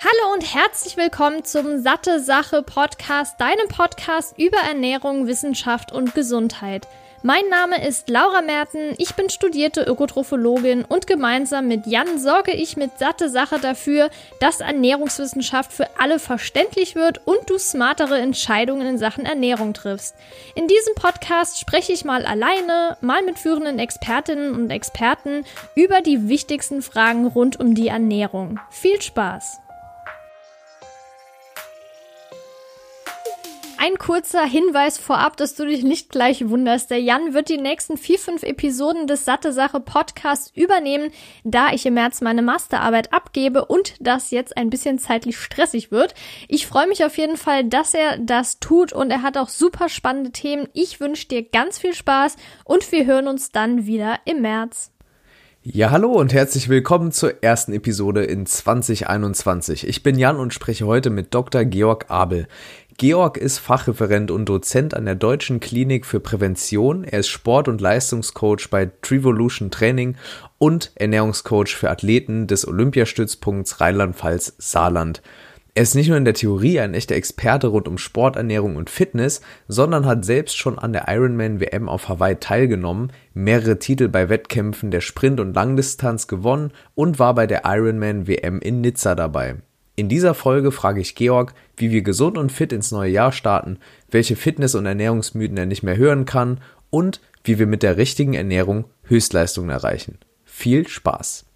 Hallo und herzlich willkommen zum Satte Sache Podcast, deinem Podcast über Ernährung, Wissenschaft und Gesundheit. Mein Name ist Laura Merten, ich bin studierte Ökotrophologin und gemeinsam mit Jan sorge ich mit Satte Sache dafür, dass Ernährungswissenschaft für alle verständlich wird und du smartere Entscheidungen in Sachen Ernährung triffst. In diesem Podcast spreche ich mal alleine, mal mit führenden Expertinnen und Experten über die wichtigsten Fragen rund um die Ernährung. Viel Spaß! Ein kurzer Hinweis vorab, dass du dich nicht gleich wunderst. Der Jan wird die nächsten vier, fünf Episoden des Satte Sache Podcasts übernehmen, da ich im März meine Masterarbeit abgebe und das jetzt ein bisschen zeitlich stressig wird. Ich freue mich auf jeden Fall, dass er das tut und er hat auch super spannende Themen. Ich wünsche dir ganz viel Spaß und wir hören uns dann wieder im März. Ja, hallo und herzlich willkommen zur ersten Episode in 2021. Ich bin Jan und spreche heute mit Dr. Georg Abel. Georg ist Fachreferent und Dozent an der Deutschen Klinik für Prävention. Er ist Sport- und Leistungscoach bei Trivolution Training und Ernährungscoach für Athleten des Olympiastützpunkts Rheinland-Pfalz Saarland. Er ist nicht nur in der Theorie ein echter Experte rund um Sporternährung und Fitness, sondern hat selbst schon an der Ironman WM auf Hawaii teilgenommen, mehrere Titel bei Wettkämpfen der Sprint- und Langdistanz gewonnen und war bei der Ironman WM in Nizza dabei. In dieser Folge frage ich Georg, wie wir gesund und fit ins neue Jahr starten, welche Fitness- und Ernährungsmythen er nicht mehr hören kann und wie wir mit der richtigen Ernährung Höchstleistungen erreichen. Viel Spaß!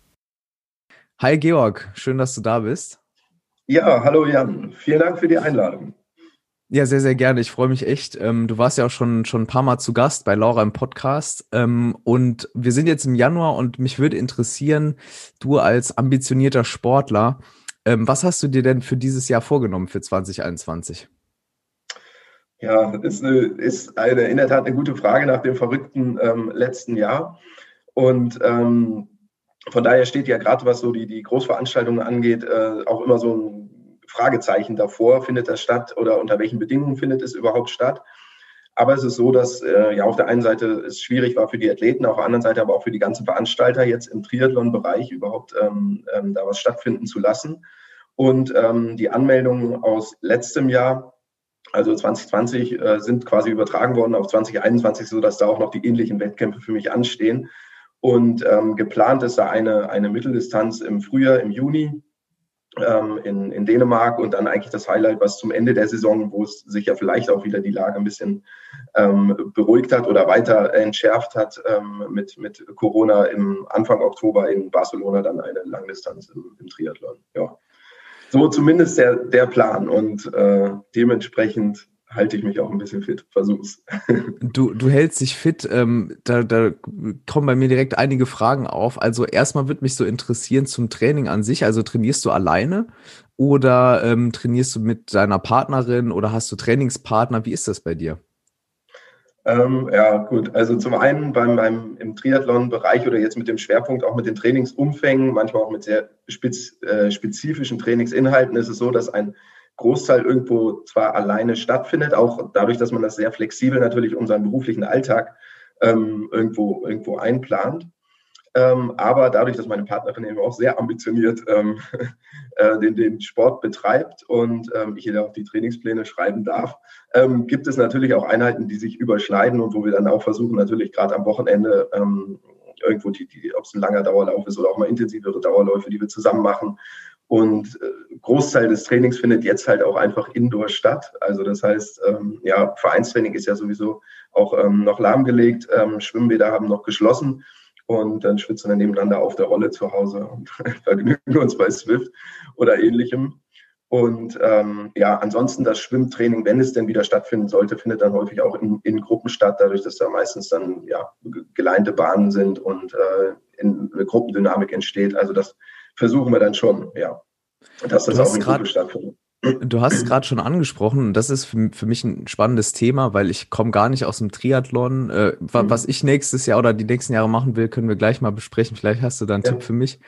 Hi Georg, schön, dass du da bist. Ja, hallo Jan, vielen Dank für die Einladung. Ja, sehr, sehr gerne. Ich freue mich echt. Ähm, du warst ja auch schon, schon ein paar Mal zu Gast bei Laura im Podcast. Ähm, und wir sind jetzt im Januar und mich würde interessieren, du als ambitionierter Sportler, ähm, was hast du dir denn für dieses Jahr vorgenommen für 2021? Ja, ist, eine, ist eine, in der Tat eine gute Frage nach dem verrückten ähm, letzten Jahr. Und ähm, von daher steht ja gerade, was so die, die Großveranstaltungen angeht, äh, auch immer so ein Fragezeichen davor. Findet das statt oder unter welchen Bedingungen findet es überhaupt statt? Aber es ist so, dass äh, ja auf der einen Seite es schwierig war für die Athleten, auf der anderen Seite aber auch für die ganzen Veranstalter jetzt im Triathlon-Bereich überhaupt ähm, ähm, da was stattfinden zu lassen. Und ähm, die Anmeldungen aus letztem Jahr, also 2020, äh, sind quasi übertragen worden auf 2021, sodass da auch noch die ähnlichen Wettkämpfe für mich anstehen. Und ähm, geplant ist da eine, eine Mitteldistanz im Frühjahr, im Juni, ähm, in, in Dänemark und dann eigentlich das Highlight, was zum Ende der Saison, wo es sich ja vielleicht auch wieder die Lage ein bisschen ähm, beruhigt hat oder weiter entschärft hat ähm, mit, mit Corona im Anfang Oktober in Barcelona dann eine Langdistanz im, im Triathlon. Ja. So zumindest der, der Plan und äh, dementsprechend halte ich mich auch ein bisschen fit, versuch's. Du, du hältst dich fit, ähm, da, da kommen bei mir direkt einige Fragen auf. Also erstmal würde mich so interessieren zum Training an sich. Also trainierst du alleine oder ähm, trainierst du mit deiner Partnerin oder hast du Trainingspartner? Wie ist das bei dir? Ähm, ja, gut. Also zum einen beim, beim im Triathlon-Bereich oder jetzt mit dem Schwerpunkt auch mit den Trainingsumfängen, manchmal auch mit sehr spez, äh, spezifischen Trainingsinhalten ist es so, dass ein Großteil irgendwo zwar alleine stattfindet, auch dadurch, dass man das sehr flexibel natürlich unseren beruflichen Alltag ähm, irgendwo, irgendwo einplant. Ähm, aber dadurch, dass meine Partnerin eben auch sehr ambitioniert ähm, äh, den, den Sport betreibt und ähm, ich ihr auch die Trainingspläne schreiben darf, ähm, gibt es natürlich auch Einheiten, die sich überschneiden und wo wir dann auch versuchen, natürlich gerade am Wochenende ähm, irgendwo, die, die, ob es ein langer Dauerlauf ist oder auch mal intensivere Dauerläufe, die wir zusammen machen, und äh, Großteil des Trainings findet jetzt halt auch einfach indoor statt. Also das heißt, ähm, ja, Vereinstraining ist ja sowieso auch ähm, noch lahmgelegt. Ähm, Schwimmbäder haben noch geschlossen und dann schwitzen wir nebeneinander auf der Rolle zu Hause und vergnügen uns bei Swift oder ähnlichem. Und ähm, ja, ansonsten das Schwimmtraining, wenn es denn wieder stattfinden sollte, findet dann häufig auch in, in Gruppen statt, dadurch, dass da meistens dann ja geleinte Bahnen sind und äh, in, eine Gruppendynamik entsteht. Also das versuchen wir dann schon, ja, dass das auch in Gruppe stattfindet. Du hast es gerade schon angesprochen, und das ist für, für, mich ein spannendes Thema, weil ich komme gar nicht aus dem Triathlon. Äh, mhm. Was ich nächstes Jahr oder die nächsten Jahre machen will, können wir gleich mal besprechen. Vielleicht hast du da einen ja. Tipp für mich.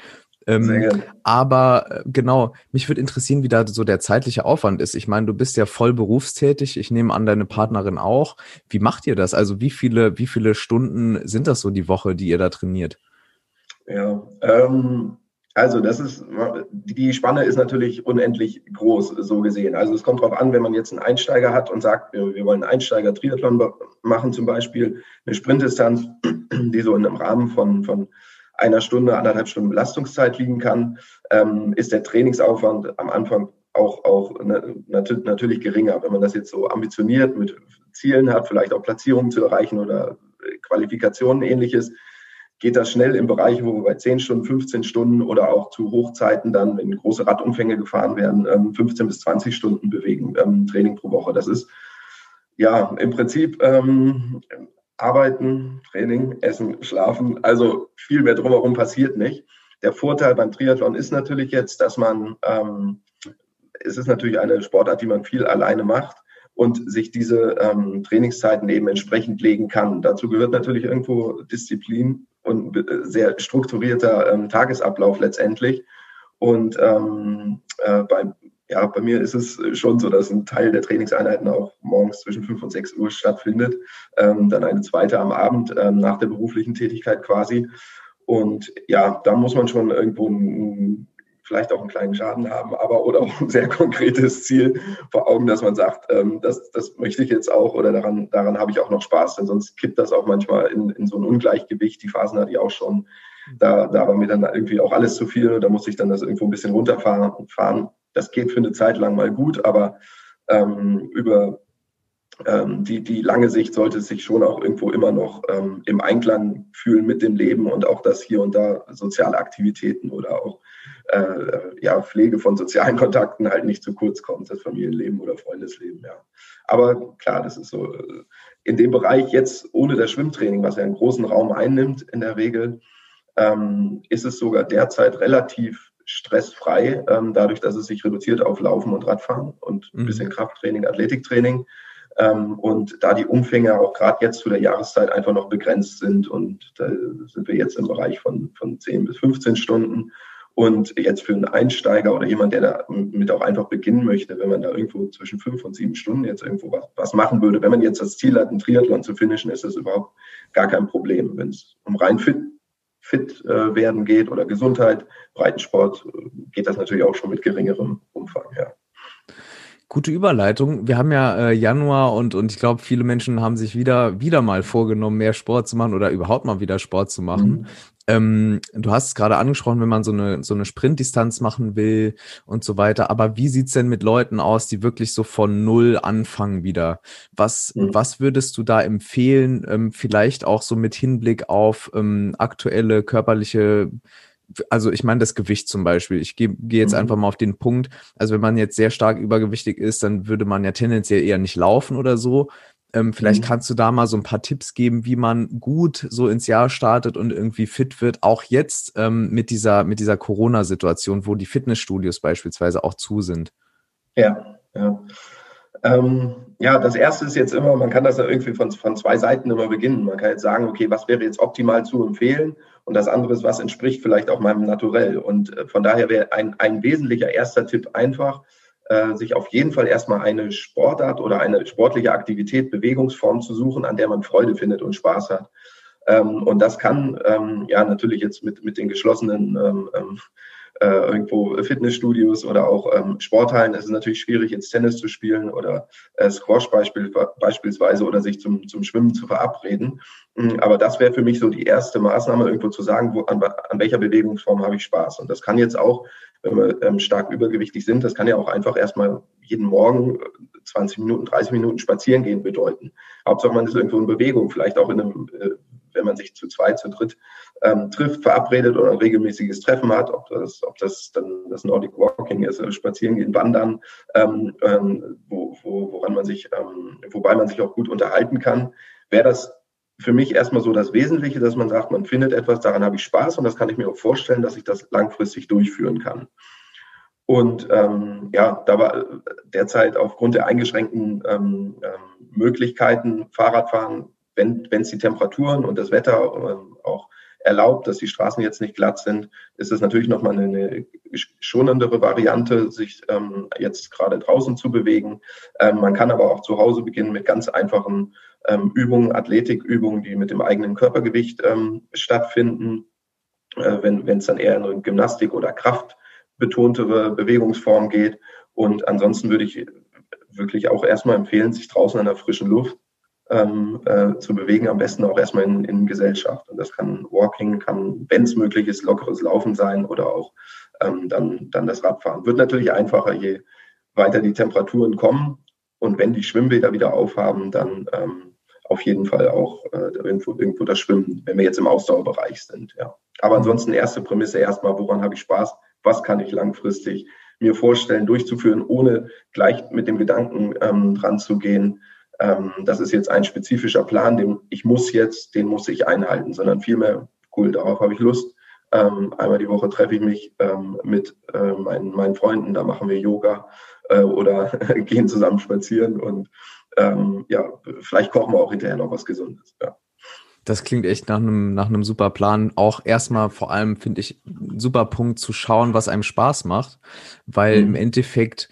Ähm, aber äh, genau, mich würde interessieren, wie da so der zeitliche Aufwand ist. Ich meine, du bist ja voll berufstätig. Ich nehme an, deine Partnerin auch. Wie macht ihr das? Also wie viele, wie viele Stunden sind das so die Woche, die ihr da trainiert? Ja, ähm, Also das ist, die Spanne ist natürlich unendlich groß, so gesehen. Also es kommt darauf an, wenn man jetzt einen Einsteiger hat und sagt, wir wollen Einsteiger-Triathlon machen zum Beispiel, eine Sprintdistanz, die so in einem Rahmen von, von einer Stunde, anderthalb Stunden Belastungszeit liegen kann, ähm, ist der Trainingsaufwand am Anfang auch, auch natürlich geringer. Wenn man das jetzt so ambitioniert mit Zielen hat, vielleicht auch Platzierungen zu erreichen oder Qualifikationen ähnliches, geht das schnell im Bereich, wo wir bei 10 Stunden, 15 Stunden oder auch zu Hochzeiten dann, wenn große Radumfänge gefahren werden, 15 ähm, bis 20 Stunden bewegen, ähm, Training pro Woche. Das ist ja im Prinzip ähm, Arbeiten, Training, Essen, Schlafen. Also viel mehr drumherum passiert nicht. Der Vorteil beim Triathlon ist natürlich jetzt, dass man, ähm, es ist natürlich eine Sportart, die man viel alleine macht und sich diese ähm, Trainingszeiten eben entsprechend legen kann. Dazu gehört natürlich irgendwo Disziplin und sehr strukturierter ähm, Tagesablauf letztendlich. Und ähm, äh, bei, ja, bei mir ist es schon so, dass ein Teil der Trainingseinheiten auch morgens zwischen 5 und 6 Uhr stattfindet, ähm, dann eine zweite am Abend ähm, nach der beruflichen Tätigkeit quasi. Und ja, da muss man schon irgendwo ein, vielleicht auch einen kleinen Schaden haben, aber oder auch ein sehr konkretes Ziel vor Augen, dass man sagt, ähm, das, das möchte ich jetzt auch oder daran, daran habe ich auch noch Spaß, denn sonst kippt das auch manchmal in, in so ein Ungleichgewicht. Die Phasen hatte ich auch schon. Da, da war mir dann irgendwie auch alles zu viel und da musste ich dann das irgendwo ein bisschen runterfahren. Fahren. Das geht für eine Zeit lang mal gut, aber ähm, über ähm, die, die lange Sicht sollte sich schon auch irgendwo immer noch ähm, im Einklang fühlen mit dem Leben und auch, dass hier und da soziale Aktivitäten oder auch äh, ja, Pflege von sozialen Kontakten halt nicht zu kurz kommt, das Familienleben oder Freundesleben, ja. Aber klar, das ist so äh, in dem Bereich jetzt ohne das Schwimmtraining, was ja einen großen Raum einnimmt in der Regel, ähm, ist es sogar derzeit relativ stressfrei, ähm, dadurch, dass es sich reduziert auf Laufen und Radfahren und ein mhm. bisschen Krafttraining, Athletiktraining. Ähm, und da die Umfänge auch gerade jetzt zu der Jahreszeit einfach noch begrenzt sind und da sind wir jetzt im Bereich von, von 10 bis 15 Stunden. Und jetzt für einen Einsteiger oder jemand, der damit auch einfach beginnen möchte, wenn man da irgendwo zwischen fünf und sieben Stunden jetzt irgendwo was, was machen würde, wenn man jetzt das Ziel hat, einen Triathlon zu finishen, ist das überhaupt gar kein Problem. Wenn es um rein fit, fit äh, werden geht oder Gesundheit, Breitensport, äh, geht das natürlich auch schon mit geringerem Umfang, ja. Gute Überleitung. Wir haben ja äh, Januar und, und ich glaube, viele Menschen haben sich wieder, wieder mal vorgenommen, mehr Sport zu machen oder überhaupt mal wieder Sport zu machen. Mhm. Ähm, du hast es gerade angesprochen, wenn man so eine, so eine Sprintdistanz machen will und so weiter. Aber wie sieht's denn mit Leuten aus, die wirklich so von Null anfangen wieder? Was, mhm. was würdest du da empfehlen? Ähm, vielleicht auch so mit Hinblick auf ähm, aktuelle körperliche also ich meine das Gewicht zum Beispiel. Ich gehe geh jetzt mhm. einfach mal auf den Punkt. Also wenn man jetzt sehr stark übergewichtig ist, dann würde man ja tendenziell eher nicht laufen oder so. Ähm, vielleicht mhm. kannst du da mal so ein paar Tipps geben, wie man gut so ins Jahr startet und irgendwie fit wird. Auch jetzt ähm, mit dieser, mit dieser Corona-Situation, wo die Fitnessstudios beispielsweise auch zu sind. Ja, ja. Ähm, ja, das erste ist jetzt immer, man kann das ja irgendwie von, von zwei Seiten immer beginnen. Man kann jetzt sagen, okay, was wäre jetzt optimal zu empfehlen? Und das andere ist, was entspricht vielleicht auch meinem Naturell. Und äh, von daher wäre ein, ein wesentlicher erster Tipp einfach, äh, sich auf jeden Fall erstmal eine Sportart oder eine sportliche Aktivität, Bewegungsform zu suchen, an der man Freude findet und Spaß hat. Ähm, und das kann ähm, ja natürlich jetzt mit, mit den geschlossenen ähm, ähm äh, irgendwo Fitnessstudios oder auch ähm, Sporthallen. Es ist natürlich schwierig, jetzt Tennis zu spielen oder äh, Squash beispiel, beispielsweise oder sich zum, zum Schwimmen zu verabreden. Mhm, aber das wäre für mich so die erste Maßnahme, irgendwo zu sagen, wo, an, an welcher Bewegungsform habe ich Spaß. Und das kann jetzt auch, wenn wir ähm, stark übergewichtig sind, das kann ja auch einfach erstmal jeden Morgen 20 Minuten, 30 Minuten spazieren gehen bedeuten. Hauptsache man ist irgendwo in Bewegung, vielleicht auch in einem äh, wenn man sich zu zweit, zu dritt ähm, trifft, verabredet oder ein regelmäßiges Treffen hat, ob das, ob das dann das Nordic Walking ist, Spazieren gehen, Wandern, ähm, ähm, wo, wo, woran man sich, ähm, wobei man sich auch gut unterhalten kann, wäre das für mich erstmal so das Wesentliche, dass man sagt, man findet etwas, daran habe ich Spaß und das kann ich mir auch vorstellen, dass ich das langfristig durchführen kann. Und ähm, ja, da war derzeit aufgrund der eingeschränkten ähm, ähm, Möglichkeiten Fahrradfahren wenn es die Temperaturen und das Wetter ähm, auch erlaubt, dass die Straßen jetzt nicht glatt sind, ist es natürlich nochmal eine, schonendere Variante, sich ähm, jetzt gerade draußen zu bewegen. Ähm, man kann aber auch zu Hause beginnen mit ganz einfachen ähm, Übungen, Athletikübungen, die mit dem eigenen Körpergewicht ähm, stattfinden. äh, wenn es dann eher in eine Gymnastik oder kraftbetontere Bewegungsform geht. Und ansonsten würde ich wirklich auch erstmal empfehlen, sich draußen an der frischen Luft ähm, äh, zu bewegen, am besten auch erstmal in, in Gesellschaft. Und das kann Walking, kann, wenn es möglich ist, lockeres Laufen sein oder auch ähm, dann, dann das Radfahren. Wird natürlich einfacher, je weiter die Temperaturen kommen. Und wenn die Schwimmbäder wieder aufhaben, dann ähm, auf jeden Fall auch äh, irgendwo, irgendwo das Schwimmen, wenn wir jetzt im Ausdauerbereich sind. Ja. Aber ansonsten erste Prämisse erstmal, woran habe ich Spaß? Was kann ich langfristig mir vorstellen, durchzuführen, ohne gleich mit dem Gedanken ähm, dran zu gehen, ähm, das ist jetzt ein spezifischer Plan, den ich muss jetzt, den muss ich einhalten, sondern vielmehr, cool, darauf habe ich Lust. Ähm, einmal die Woche treffe ich mich ähm, mit äh, meinen, meinen Freunden, da machen wir Yoga äh, oder gehen zusammen spazieren und ähm, ja, vielleicht kochen wir auch hinterher noch was Gesundes. Ja. Das klingt echt nach einem, nach einem super Plan. Auch erstmal vor allem finde ich ein super Punkt zu schauen, was einem Spaß macht, weil mhm. im Endeffekt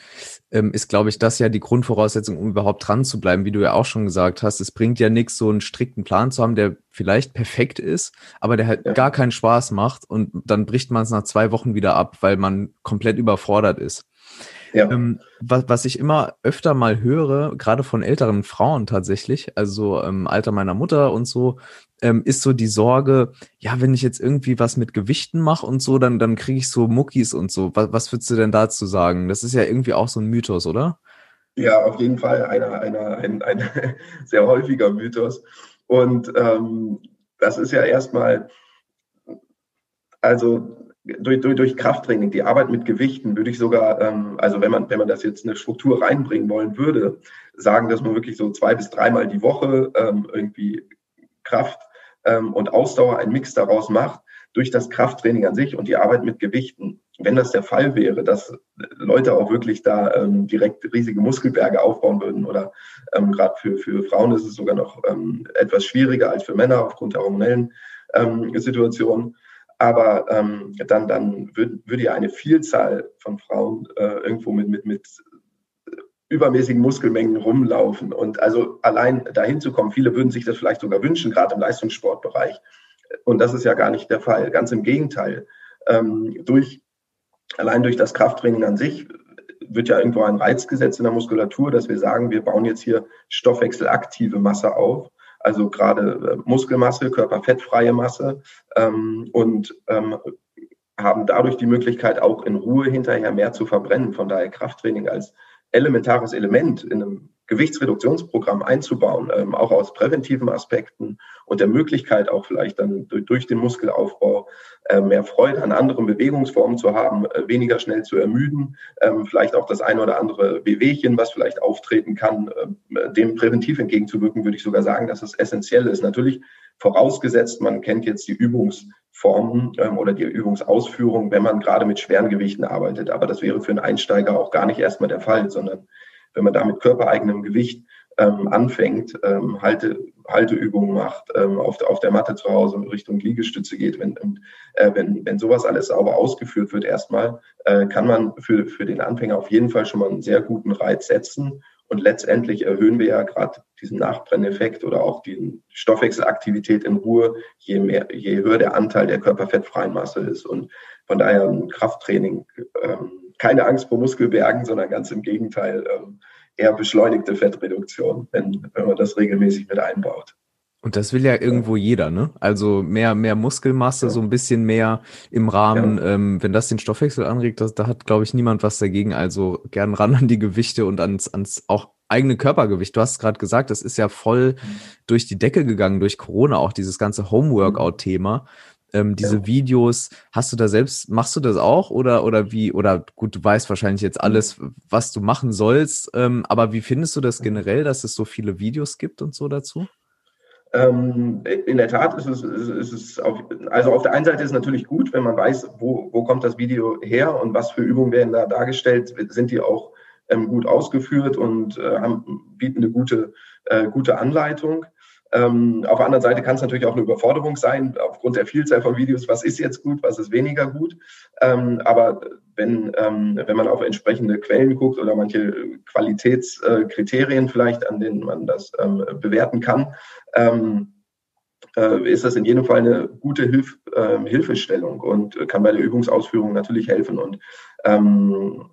ähm, ist, glaube ich, das ja die Grundvoraussetzung, um überhaupt dran zu bleiben, wie du ja auch schon gesagt hast. Es bringt ja nichts, so einen strikten Plan zu haben, der vielleicht perfekt ist, aber der halt ja. gar keinen Spaß macht und dann bricht man es nach zwei Wochen wieder ab, weil man komplett überfordert ist. Ja. Ähm, was, was ich immer öfter mal höre, gerade von älteren Frauen tatsächlich, also ähm, Alter meiner Mutter und so, ähm, ist so die Sorge, ja, wenn ich jetzt irgendwie was mit Gewichten mache und so, dann, dann kriege ich so Muckis und so. Was, was würdest du denn dazu sagen? Das ist ja irgendwie auch so ein Mythos, oder? Ja, auf jeden Fall einer, einer, ein, ein sehr häufiger Mythos. Und ähm, das ist ja erstmal, also durch, durch, durch Krafttraining, die Arbeit mit Gewichten, würde ich sogar, ähm, also wenn man, wenn man das jetzt eine Struktur reinbringen wollen würde, sagen, dass man wirklich so zwei bis dreimal die Woche ähm, irgendwie Kraft ähm, und Ausdauer einen Mix daraus macht, durch das Krafttraining an sich und die Arbeit mit Gewichten. Wenn das der Fall wäre, dass Leute auch wirklich da ähm, direkt riesige Muskelberge aufbauen würden oder ähm, gerade für, für Frauen ist es sogar noch ähm, etwas schwieriger als für Männer aufgrund der hormonellen ähm, Situation, aber ähm, dann, dann würde würd ja eine Vielzahl von Frauen äh, irgendwo mit, mit, mit übermäßigen Muskelmengen rumlaufen. Und also allein dahin zu kommen, viele würden sich das vielleicht sogar wünschen, gerade im Leistungssportbereich. Und das ist ja gar nicht der Fall. Ganz im Gegenteil. Ähm, durch, allein durch das Krafttraining an sich wird ja irgendwo ein Reiz gesetzt in der Muskulatur, dass wir sagen, wir bauen jetzt hier stoffwechselaktive Masse auf also gerade äh, Muskelmasse, körperfettfreie Masse ähm, und ähm, haben dadurch die Möglichkeit, auch in Ruhe hinterher mehr zu verbrennen. Von daher Krafttraining als elementares Element in einem Gewichtsreduktionsprogramm einzubauen, ähm, auch aus präventiven Aspekten und der Möglichkeit auch vielleicht dann durch, durch den Muskelaufbau äh, mehr Freude an anderen Bewegungsformen zu haben, äh, weniger schnell zu ermüden, ähm, vielleicht auch das eine oder andere Wehwehchen, was vielleicht auftreten kann, äh, dem präventiv entgegenzuwirken, würde ich sogar sagen, dass es essentiell ist. Natürlich vorausgesetzt, man kennt jetzt die Übungsformen ähm, oder die Übungsausführung, wenn man gerade mit schweren Gewichten arbeitet. Aber das wäre für einen Einsteiger auch gar nicht erstmal der Fall, sondern wenn man da mit körpereigenem Gewicht ähm, anfängt, ähm, Halte, Halteübungen macht, ähm, auf, auf der Matte zu Hause Richtung Liegestütze geht, wenn, äh, wenn, wenn sowas alles sauber ausgeführt wird erstmal, äh, kann man für, für den Anfänger auf jeden Fall schon mal einen sehr guten Reiz setzen. Und letztendlich erhöhen wir ja gerade diesen Nachbrenneffekt oder auch die Stoffwechselaktivität in Ruhe, je, mehr, je höher der Anteil der körperfettfreien Masse ist. Und von daher ein Krafttraining ähm, keine Angst vor Muskelbergen, sondern ganz im Gegenteil ähm, eher beschleunigte Fettreduktion, wenn, wenn man das regelmäßig mit einbaut. Und das will ja irgendwo jeder, ne? Also mehr, mehr Muskelmasse, ja. so ein bisschen mehr im Rahmen, ja. ähm, wenn das den Stoffwechsel anregt, das, da hat, glaube ich, niemand was dagegen. Also gern ran an die Gewichte und ans, ans auch eigene Körpergewicht. Du hast gerade gesagt, das ist ja voll mhm. durch die Decke gegangen, durch Corona, auch dieses ganze Homeworkout-Thema ähm, diese ja. Videos, hast du da selbst, machst du das auch oder, oder wie, oder gut, du weißt wahrscheinlich jetzt alles, was du machen sollst, ähm, aber wie findest du das generell, dass es so viele Videos gibt und so dazu? Ähm, in der Tat ist es, ist es auf, also auf der einen Seite ist es natürlich gut, wenn man weiß, wo, wo kommt das Video her und was für Übungen werden da dargestellt, sind die auch ähm, gut ausgeführt und äh, haben, bieten eine gute, äh, gute Anleitung. Ähm, auf der anderen Seite kann es natürlich auch eine Überforderung sein, aufgrund der Vielzahl von Videos, was ist jetzt gut, was ist weniger gut. Ähm, aber wenn, ähm, wenn man auf entsprechende Quellen guckt oder manche Qualitätskriterien vielleicht, an denen man das ähm, bewerten kann, ähm, äh, ist das in jedem Fall eine gute Hilf, äh, Hilfestellung und kann bei der Übungsausführung natürlich helfen. Und ähm,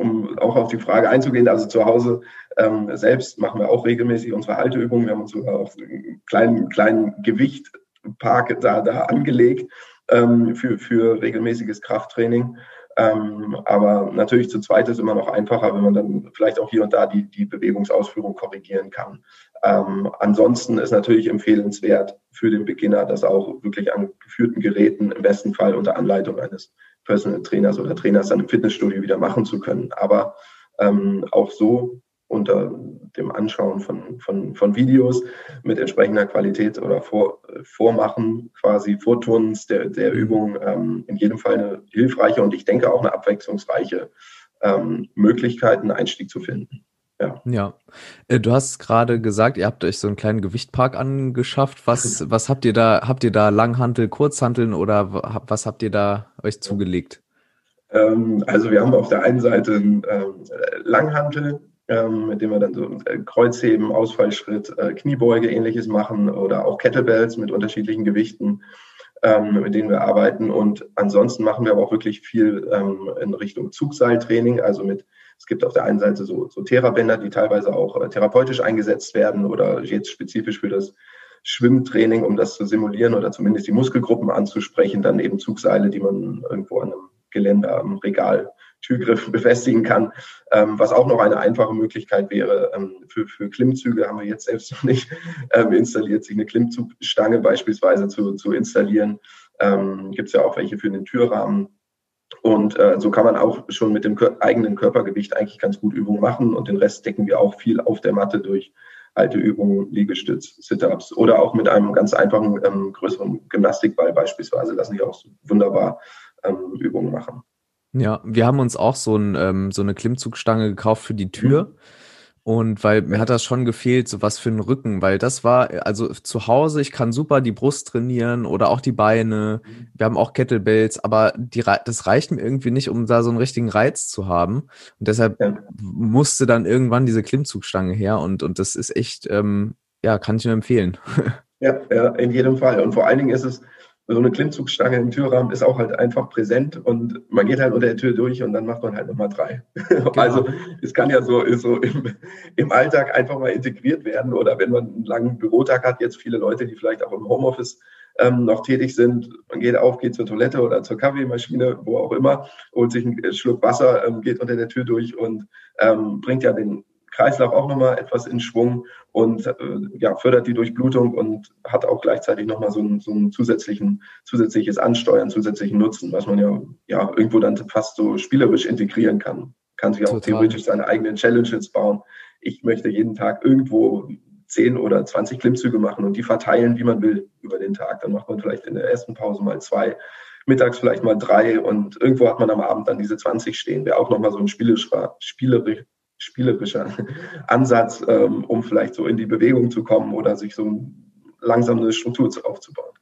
um auch auf die Frage einzugehen, also zu Hause ähm, selbst machen wir auch regelmäßig unsere Halteübungen. Wir haben uns sogar auch einen kleinen, kleinen Gewichtpark da, da angelegt ähm, für, für regelmäßiges Krafttraining. Ähm, aber natürlich zu zweit ist immer noch einfacher, wenn man dann vielleicht auch hier und da die, die Bewegungsausführung korrigieren kann. Ähm, ansonsten ist natürlich empfehlenswert für den Beginner, das auch wirklich an geführten Geräten im besten Fall unter Anleitung eines Personal Trainers oder Trainers dann im Fitnessstudio wieder machen zu können. Aber ähm, auch so unter dem Anschauen von, von, von Videos mit entsprechender Qualität oder vor, Vormachen, quasi Vorturnens der, der Übung ähm, in jedem Fall eine hilfreiche und ich denke auch eine abwechslungsreiche ähm, Möglichkeit, einen Einstieg zu finden. Ja. ja. Äh, du hast gerade gesagt, ihr habt euch so einen kleinen Gewichtpark angeschafft. Was, was habt ihr da? Habt ihr da Langhantel, Kurzhanteln oder was habt ihr da euch zugelegt? Ähm, also wir haben auf der einen Seite einen ähm, Langhantel, ähm, mit dem wir dann so äh, Kreuzheben, Ausfallschritt, äh, Kniebeuge ähnliches machen oder auch Kettlebells mit unterschiedlichen Gewichten, mit denen wir arbeiten. Und ansonsten machen wir aber auch wirklich viel in Richtung Zugseiltraining, also mit es gibt auf der einen Seite so, so Therabänder, die teilweise auch äh, therapeutisch eingesetzt werden oder jetzt spezifisch für das Schwimmtraining, um das zu simulieren oder zumindest die Muskelgruppen anzusprechen, dann eben Zugseile, die man irgendwo an einem Geländer am Regal Türgriff befestigen kann, ähm, was auch noch eine einfache Möglichkeit wäre. Ähm, für, für Klimmzüge haben wir jetzt selbst noch nicht ähm, installiert, sich eine Klimmzugstange beispielsweise zu, zu installieren. Ähm, Gibt es ja auch welche für den Türrahmen. Und äh, so kann man auch schon mit dem eigenen Körpergewicht eigentlich ganz gut Übungen machen. Und den Rest decken wir auch viel auf der Matte durch alte Übungen, Liegestütz, Sit-ups oder auch mit einem ganz einfachen ähm, größeren Gymnastikball beispielsweise lassen sich auch wunderbar ähm, Übungen machen. Ja, wir haben uns auch so, ein, ähm, so eine Klimmzugstange gekauft für die Tür. Mhm. Und weil mir hat das schon gefehlt, so was für einen Rücken, weil das war, also zu Hause, ich kann super die Brust trainieren oder auch die Beine. Wir haben auch Kettlebells, aber die, das reicht mir irgendwie nicht, um da so einen richtigen Reiz zu haben. Und deshalb ja. musste dann irgendwann diese Klimmzugstange her und, und das ist echt, ähm, ja, kann ich nur empfehlen. Ja, ja, in jedem Fall. Und vor allen Dingen ist es, so eine Klimmzugstange im Türrahmen ist auch halt einfach präsent und man geht halt unter der Tür durch und dann macht man halt nochmal drei. Genau. Also es kann ja so, so im, im Alltag einfach mal integriert werden oder wenn man einen langen Bürotag hat, jetzt viele Leute, die vielleicht auch im Homeoffice ähm, noch tätig sind, man geht auf, geht zur Toilette oder zur Kaffeemaschine, wo auch immer, holt sich einen Schluck Wasser, ähm, geht unter der Tür durch und ähm, bringt ja den Kreislauf auch nochmal etwas in Schwung und äh, ja, fördert die Durchblutung und hat auch gleichzeitig nochmal so, ein, so ein zusätzlichen, zusätzliches Ansteuern, zusätzlichen Nutzen, was man ja, ja irgendwo dann fast so spielerisch integrieren kann. Kann sich auch Total. theoretisch seine eigenen Challenges bauen. Ich möchte jeden Tag irgendwo 10 oder 20 Klimmzüge machen und die verteilen, wie man will, über den Tag. Dann macht man vielleicht in der ersten Pause mal zwei, mittags vielleicht mal drei und irgendwo hat man am Abend dann diese 20 stehen. Wäre auch nochmal so ein spielerischer, spielerisch, spielerischer Ansatz, ähm, um vielleicht so in die Bewegung zu kommen oder sich so langsam eine Struktur aufzubauen.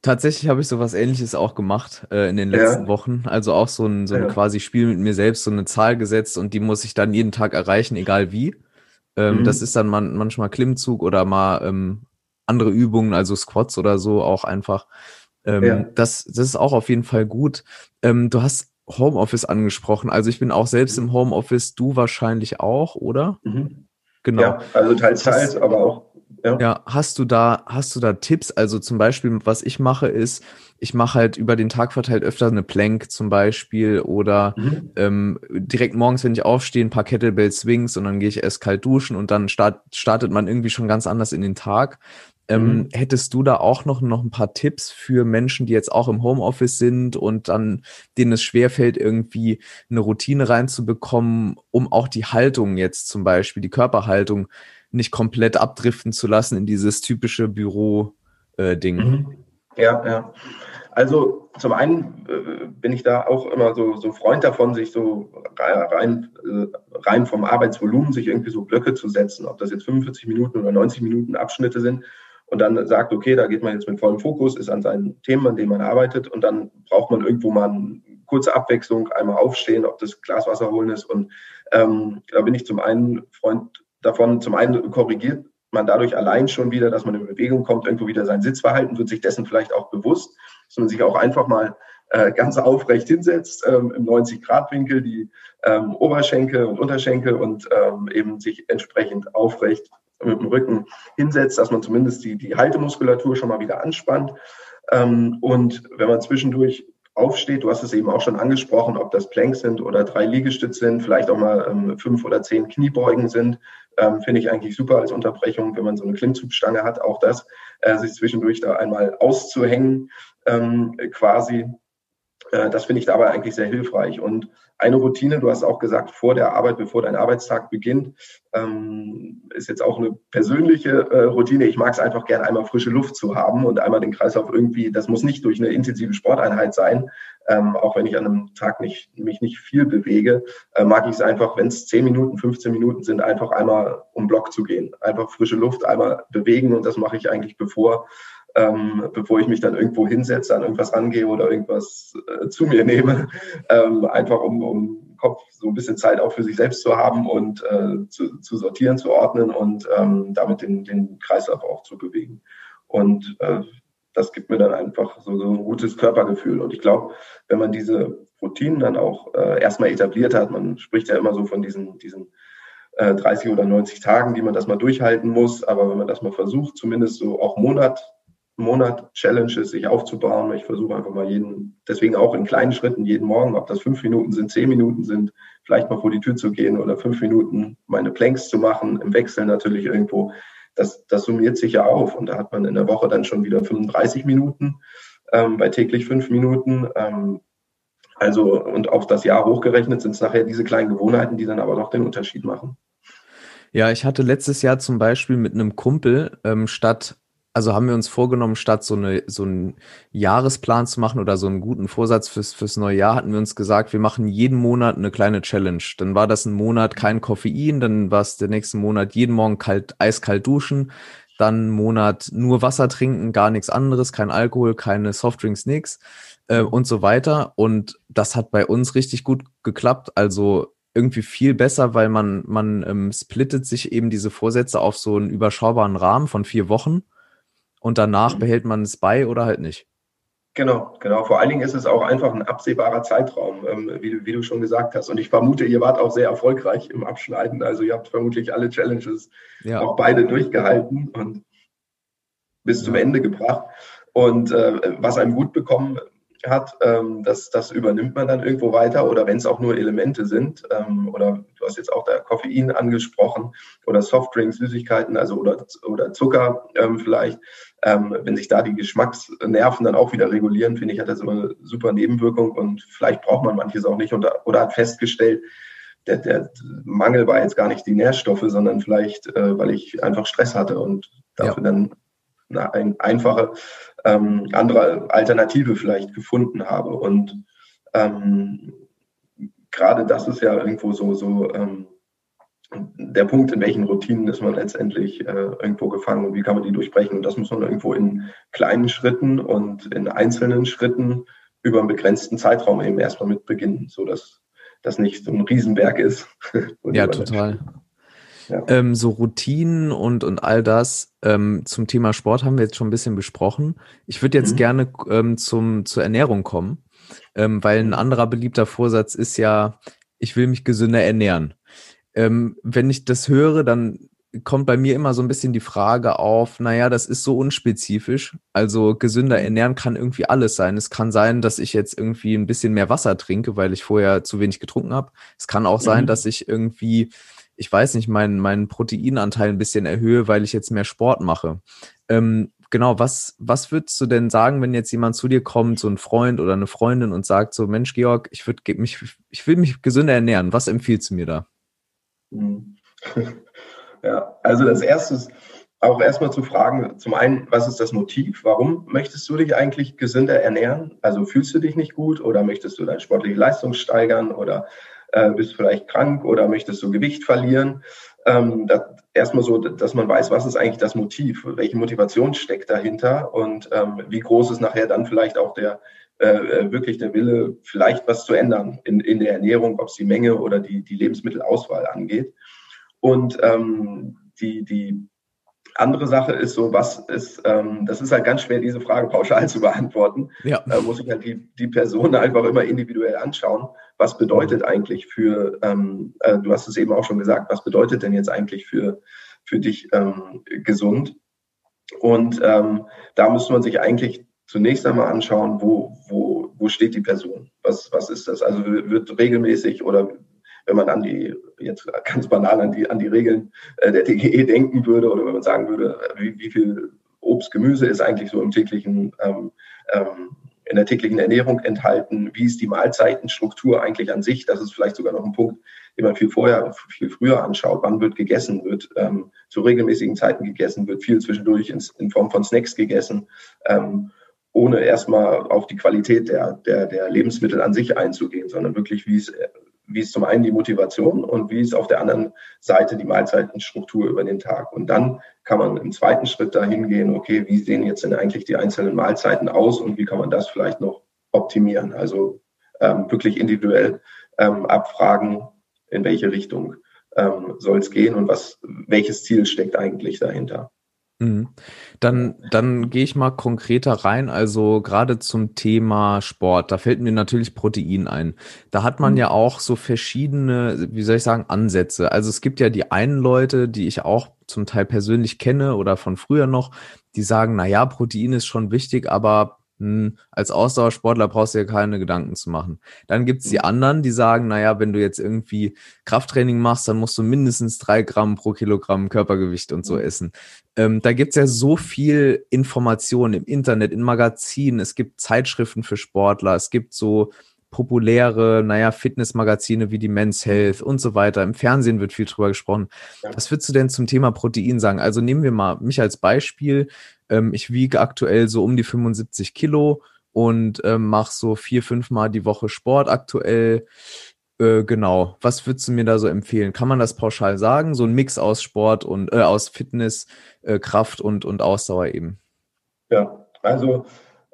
Tatsächlich habe ich sowas ähnliches auch gemacht äh, in den letzten ja. Wochen. Also auch so ein, so ein ja. quasi Spiel mit mir selbst, so eine Zahl gesetzt und die muss ich dann jeden Tag erreichen, egal wie. Ähm, mhm. Das ist dann man, manchmal Klimmzug oder mal ähm, andere Übungen, also Squats oder so auch einfach. Ähm, ja. das, das ist auch auf jeden Fall gut. Ähm, du hast Homeoffice angesprochen. Also ich bin auch selbst im Homeoffice, du wahrscheinlich auch, oder? Mhm. Genau. Ja, also teils, teils, aber auch. Ja. ja, hast du da, hast du da Tipps? Also zum Beispiel, was ich mache, ist, ich mache halt über den Tag verteilt öfter eine Plank zum Beispiel oder mhm. ähm, direkt morgens, wenn ich aufstehe, ein paar Kettlebell Swings und dann gehe ich erst kalt duschen und dann start, startet man irgendwie schon ganz anders in den Tag. Ähm, mhm. Hättest du da auch noch, noch ein paar Tipps für Menschen, die jetzt auch im Homeoffice sind und dann denen es schwerfällt, irgendwie eine Routine reinzubekommen, um auch die Haltung jetzt zum Beispiel, die Körperhaltung nicht komplett abdriften zu lassen in dieses typische Büro-Ding? Äh, mhm. Ja, ja. Also zum einen äh, bin ich da auch immer so, so Freund davon, sich so rein, äh, rein vom Arbeitsvolumen, sich irgendwie so Blöcke zu setzen, ob das jetzt 45 Minuten oder 90 Minuten Abschnitte sind und dann sagt, okay, da geht man jetzt mit vollem Fokus, ist an seinen Themen, an denen man arbeitet. Und dann braucht man irgendwo mal eine kurze Abwechslung, einmal aufstehen, ob das Glas Wasser holen ist. Und ähm, da bin ich zum einen Freund davon, zum einen korrigiert man dadurch allein schon wieder, dass man in Bewegung kommt, irgendwo wieder sein Sitzverhalten, wird sich dessen vielleicht auch bewusst, dass man sich auch einfach mal äh, ganz aufrecht hinsetzt, ähm, im 90-Grad-Winkel, die ähm, Oberschenkel und Unterschenkel und ähm, eben sich entsprechend aufrecht mit dem Rücken hinsetzt, dass man zumindest die, die Haltemuskulatur schon mal wieder anspannt. Ähm, und wenn man zwischendurch aufsteht, du hast es eben auch schon angesprochen, ob das Planks sind oder drei Liegestütze sind, vielleicht auch mal ähm, fünf oder zehn Kniebeugen sind, ähm, finde ich eigentlich super als Unterbrechung, wenn man so eine Klimmzugstange hat, auch das, äh, sich zwischendurch da einmal auszuhängen, ähm, quasi. Äh, das finde ich dabei eigentlich sehr hilfreich. Und eine Routine, du hast auch gesagt, vor der Arbeit, bevor dein Arbeitstag beginnt, ähm, ist jetzt auch eine persönliche äh, Routine. Ich mag es einfach gerne, einmal frische Luft zu haben und einmal den Kreislauf irgendwie, das muss nicht durch eine intensive Sporteinheit sein, ähm, auch wenn ich an einem Tag nicht, mich nicht viel bewege, äh, mag ich es einfach, wenn es 10 Minuten, 15 Minuten sind, einfach einmal um Block zu gehen. Einfach frische Luft, einmal bewegen und das mache ich eigentlich bevor ähm, bevor ich mich dann irgendwo hinsetze, an irgendwas rangehe oder irgendwas äh, zu mir nehme, ähm, einfach um, um Kopf so ein bisschen Zeit auch für sich selbst zu haben und äh, zu, zu sortieren, zu ordnen und ähm, damit den, den Kreislauf auch zu bewegen. Und äh, das gibt mir dann einfach so, so ein gutes Körpergefühl. Und ich glaube, wenn man diese Routinen dann auch äh, erstmal etabliert hat, man spricht ja immer so von diesen, diesen 30 äh, oder 90 Tagen, die man das mal durchhalten muss. Aber wenn man das mal versucht, zumindest so auch Monat Monat Challenges sich aufzubauen. Ich versuche einfach mal jeden, deswegen auch in kleinen Schritten jeden Morgen, ob das fünf Minuten sind, zehn Minuten sind, vielleicht mal vor die Tür zu gehen oder fünf Minuten meine Planks zu machen, im Wechsel natürlich irgendwo. Das, das summiert sich ja auf und da hat man in der Woche dann schon wieder 35 Minuten ähm, bei täglich fünf Minuten. Ähm, also und auf das Jahr hochgerechnet sind es nachher diese kleinen Gewohnheiten, die dann aber doch den Unterschied machen. Ja, ich hatte letztes Jahr zum Beispiel mit einem Kumpel ähm, statt also haben wir uns vorgenommen, statt so, eine, so einen Jahresplan zu machen oder so einen guten Vorsatz fürs, fürs neue Jahr, hatten wir uns gesagt, wir machen jeden Monat eine kleine Challenge. Dann war das ein Monat kein Koffein, dann war es der nächste Monat jeden Morgen kalt, eiskalt duschen, dann einen Monat nur Wasser trinken, gar nichts anderes, kein Alkohol, keine Softdrinks, nix äh, und so weiter. Und das hat bei uns richtig gut geklappt. Also irgendwie viel besser, weil man, man ähm, splittet sich eben diese Vorsätze auf so einen überschaubaren Rahmen von vier Wochen und danach mhm. behält man es bei oder halt nicht. Genau, genau. Vor allen Dingen ist es auch einfach ein absehbarer Zeitraum, ähm, wie, wie, du schon gesagt hast. Und ich vermute, ihr wart auch sehr erfolgreich im Abschneiden. Also ihr habt vermutlich alle Challenges ja. auch beide durchgehalten und bis ja. zum Ende gebracht. Und äh, was einem gut bekommen hat, ähm, das, das übernimmt man dann irgendwo weiter oder wenn es auch nur Elemente sind ähm, oder du hast jetzt auch da Koffein angesprochen oder Softdrinks, Süßigkeiten, also oder, oder Zucker ähm, vielleicht, ähm, wenn sich da die Geschmacksnerven dann auch wieder regulieren, finde ich, hat das immer eine super Nebenwirkung und vielleicht braucht man manches auch nicht und, oder hat festgestellt, der, der Mangel war jetzt gar nicht die Nährstoffe, sondern vielleicht, äh, weil ich einfach Stress hatte und dafür ja. dann eine ein, einfache ähm, andere Alternative vielleicht gefunden habe. Und ähm, gerade das ist ja irgendwo so, so ähm, der Punkt, in welchen Routinen ist man letztendlich äh, irgendwo gefangen und wie kann man die durchbrechen. Und das muss man irgendwo in kleinen Schritten und in einzelnen Schritten über einen begrenzten Zeitraum eben erstmal mit beginnen, sodass das nicht so ein Riesenberg ist. ja, total. Ja. Ähm, so Routinen und, und all das ähm, zum Thema Sport haben wir jetzt schon ein bisschen besprochen. Ich würde jetzt mhm. gerne ähm, zum, zur Ernährung kommen, ähm, weil ein anderer beliebter Vorsatz ist ja, ich will mich gesünder ernähren. Ähm, wenn ich das höre, dann kommt bei mir immer so ein bisschen die Frage auf, naja, das ist so unspezifisch. Also gesünder mhm. ernähren kann irgendwie alles sein. Es kann sein, dass ich jetzt irgendwie ein bisschen mehr Wasser trinke, weil ich vorher zu wenig getrunken habe. Es kann auch sein, mhm. dass ich irgendwie ich weiß nicht, meinen, meinen Proteinanteil ein bisschen erhöhe, weil ich jetzt mehr Sport mache. Ähm, genau, was, was würdest du denn sagen, wenn jetzt jemand zu dir kommt, so ein Freund oder eine Freundin und sagt so, Mensch, Georg, ich würde mich, ich will mich gesünder ernähren. Was empfiehlst du mir da? Hm. Ja, also das erste ist auch erstmal zu fragen, zum einen, was ist das Motiv? Warum möchtest du dich eigentlich gesünder ernähren? Also fühlst du dich nicht gut oder möchtest du deine sportliche Leistung steigern oder äh, bist vielleicht krank oder möchtest du Gewicht verlieren. Ähm, erstmal so, dass man weiß, was ist eigentlich das Motiv, welche Motivation steckt dahinter und ähm, wie groß ist nachher dann vielleicht auch der äh, äh, wirklich der Wille, vielleicht was zu ändern in, in der Ernährung, ob es die Menge oder die, die Lebensmittelauswahl angeht. Und ähm, die, die andere Sache ist so, was ist, ähm, das ist halt ganz schwer, diese Frage pauschal zu beantworten. Ja. Da muss ich halt die, die Person einfach immer individuell anschauen. Was bedeutet eigentlich für, ähm, äh, du hast es eben auch schon gesagt, was bedeutet denn jetzt eigentlich für, für dich ähm, gesund? Und ähm, da müsste man sich eigentlich zunächst einmal anschauen, wo, wo, wo steht die Person? Was, was ist das? Also wird regelmäßig oder wenn man an die, jetzt ganz banal an die, an die Regeln äh, der DGE denken würde oder wenn man sagen würde, wie, wie viel Obst, Gemüse ist eigentlich so im täglichen, ähm, ähm, in der täglichen Ernährung enthalten, wie ist die Mahlzeitenstruktur eigentlich an sich, das ist vielleicht sogar noch ein Punkt, den man viel vorher, viel früher anschaut, wann wird gegessen, wird ähm, zu regelmäßigen Zeiten gegessen, wird viel zwischendurch in, in Form von Snacks gegessen. Ähm, ohne erstmal auf die Qualität der, der, der Lebensmittel an sich einzugehen, sondern wirklich, wie es, wie es zum einen die Motivation und wie es auf der anderen Seite die Mahlzeitenstruktur über den Tag. Und dann kann man im zweiten Schritt dahin gehen, okay, wie sehen jetzt denn eigentlich die einzelnen Mahlzeiten aus und wie kann man das vielleicht noch optimieren? Also ähm, wirklich individuell ähm, abfragen, in welche Richtung ähm, soll es gehen und was, welches Ziel steckt eigentlich dahinter. Mhm. Dann, dann gehe ich mal konkreter rein. Also gerade zum Thema Sport, da fällt mir natürlich Protein ein. Da hat man mhm. ja auch so verschiedene, wie soll ich sagen, Ansätze. Also es gibt ja die einen Leute, die ich auch zum Teil persönlich kenne oder von früher noch, die sagen, na ja, Protein ist schon wichtig, aber als Ausdauersportler brauchst du ja keine Gedanken zu machen. Dann gibt's die mhm. anderen, die sagen, naja, wenn du jetzt irgendwie Krafttraining machst, dann musst du mindestens drei Gramm pro Kilogramm Körpergewicht und so mhm. essen. Ähm, da gibt's ja so viel Information im Internet, in Magazinen, es gibt Zeitschriften für Sportler, es gibt so populäre, naja, Fitnessmagazine wie die Men's Health und so weiter. Im Fernsehen wird viel drüber gesprochen. Was würdest du denn zum Thema Protein sagen? Also nehmen wir mal mich als Beispiel. Ähm, ich wiege aktuell so um die 75 Kilo und ähm, mache so vier, fünf Mal die Woche Sport aktuell. Äh, genau. Was würdest du mir da so empfehlen? Kann man das pauschal sagen? So ein Mix aus Sport und äh, aus Fitness, äh, Kraft und, und Ausdauer eben. Ja, also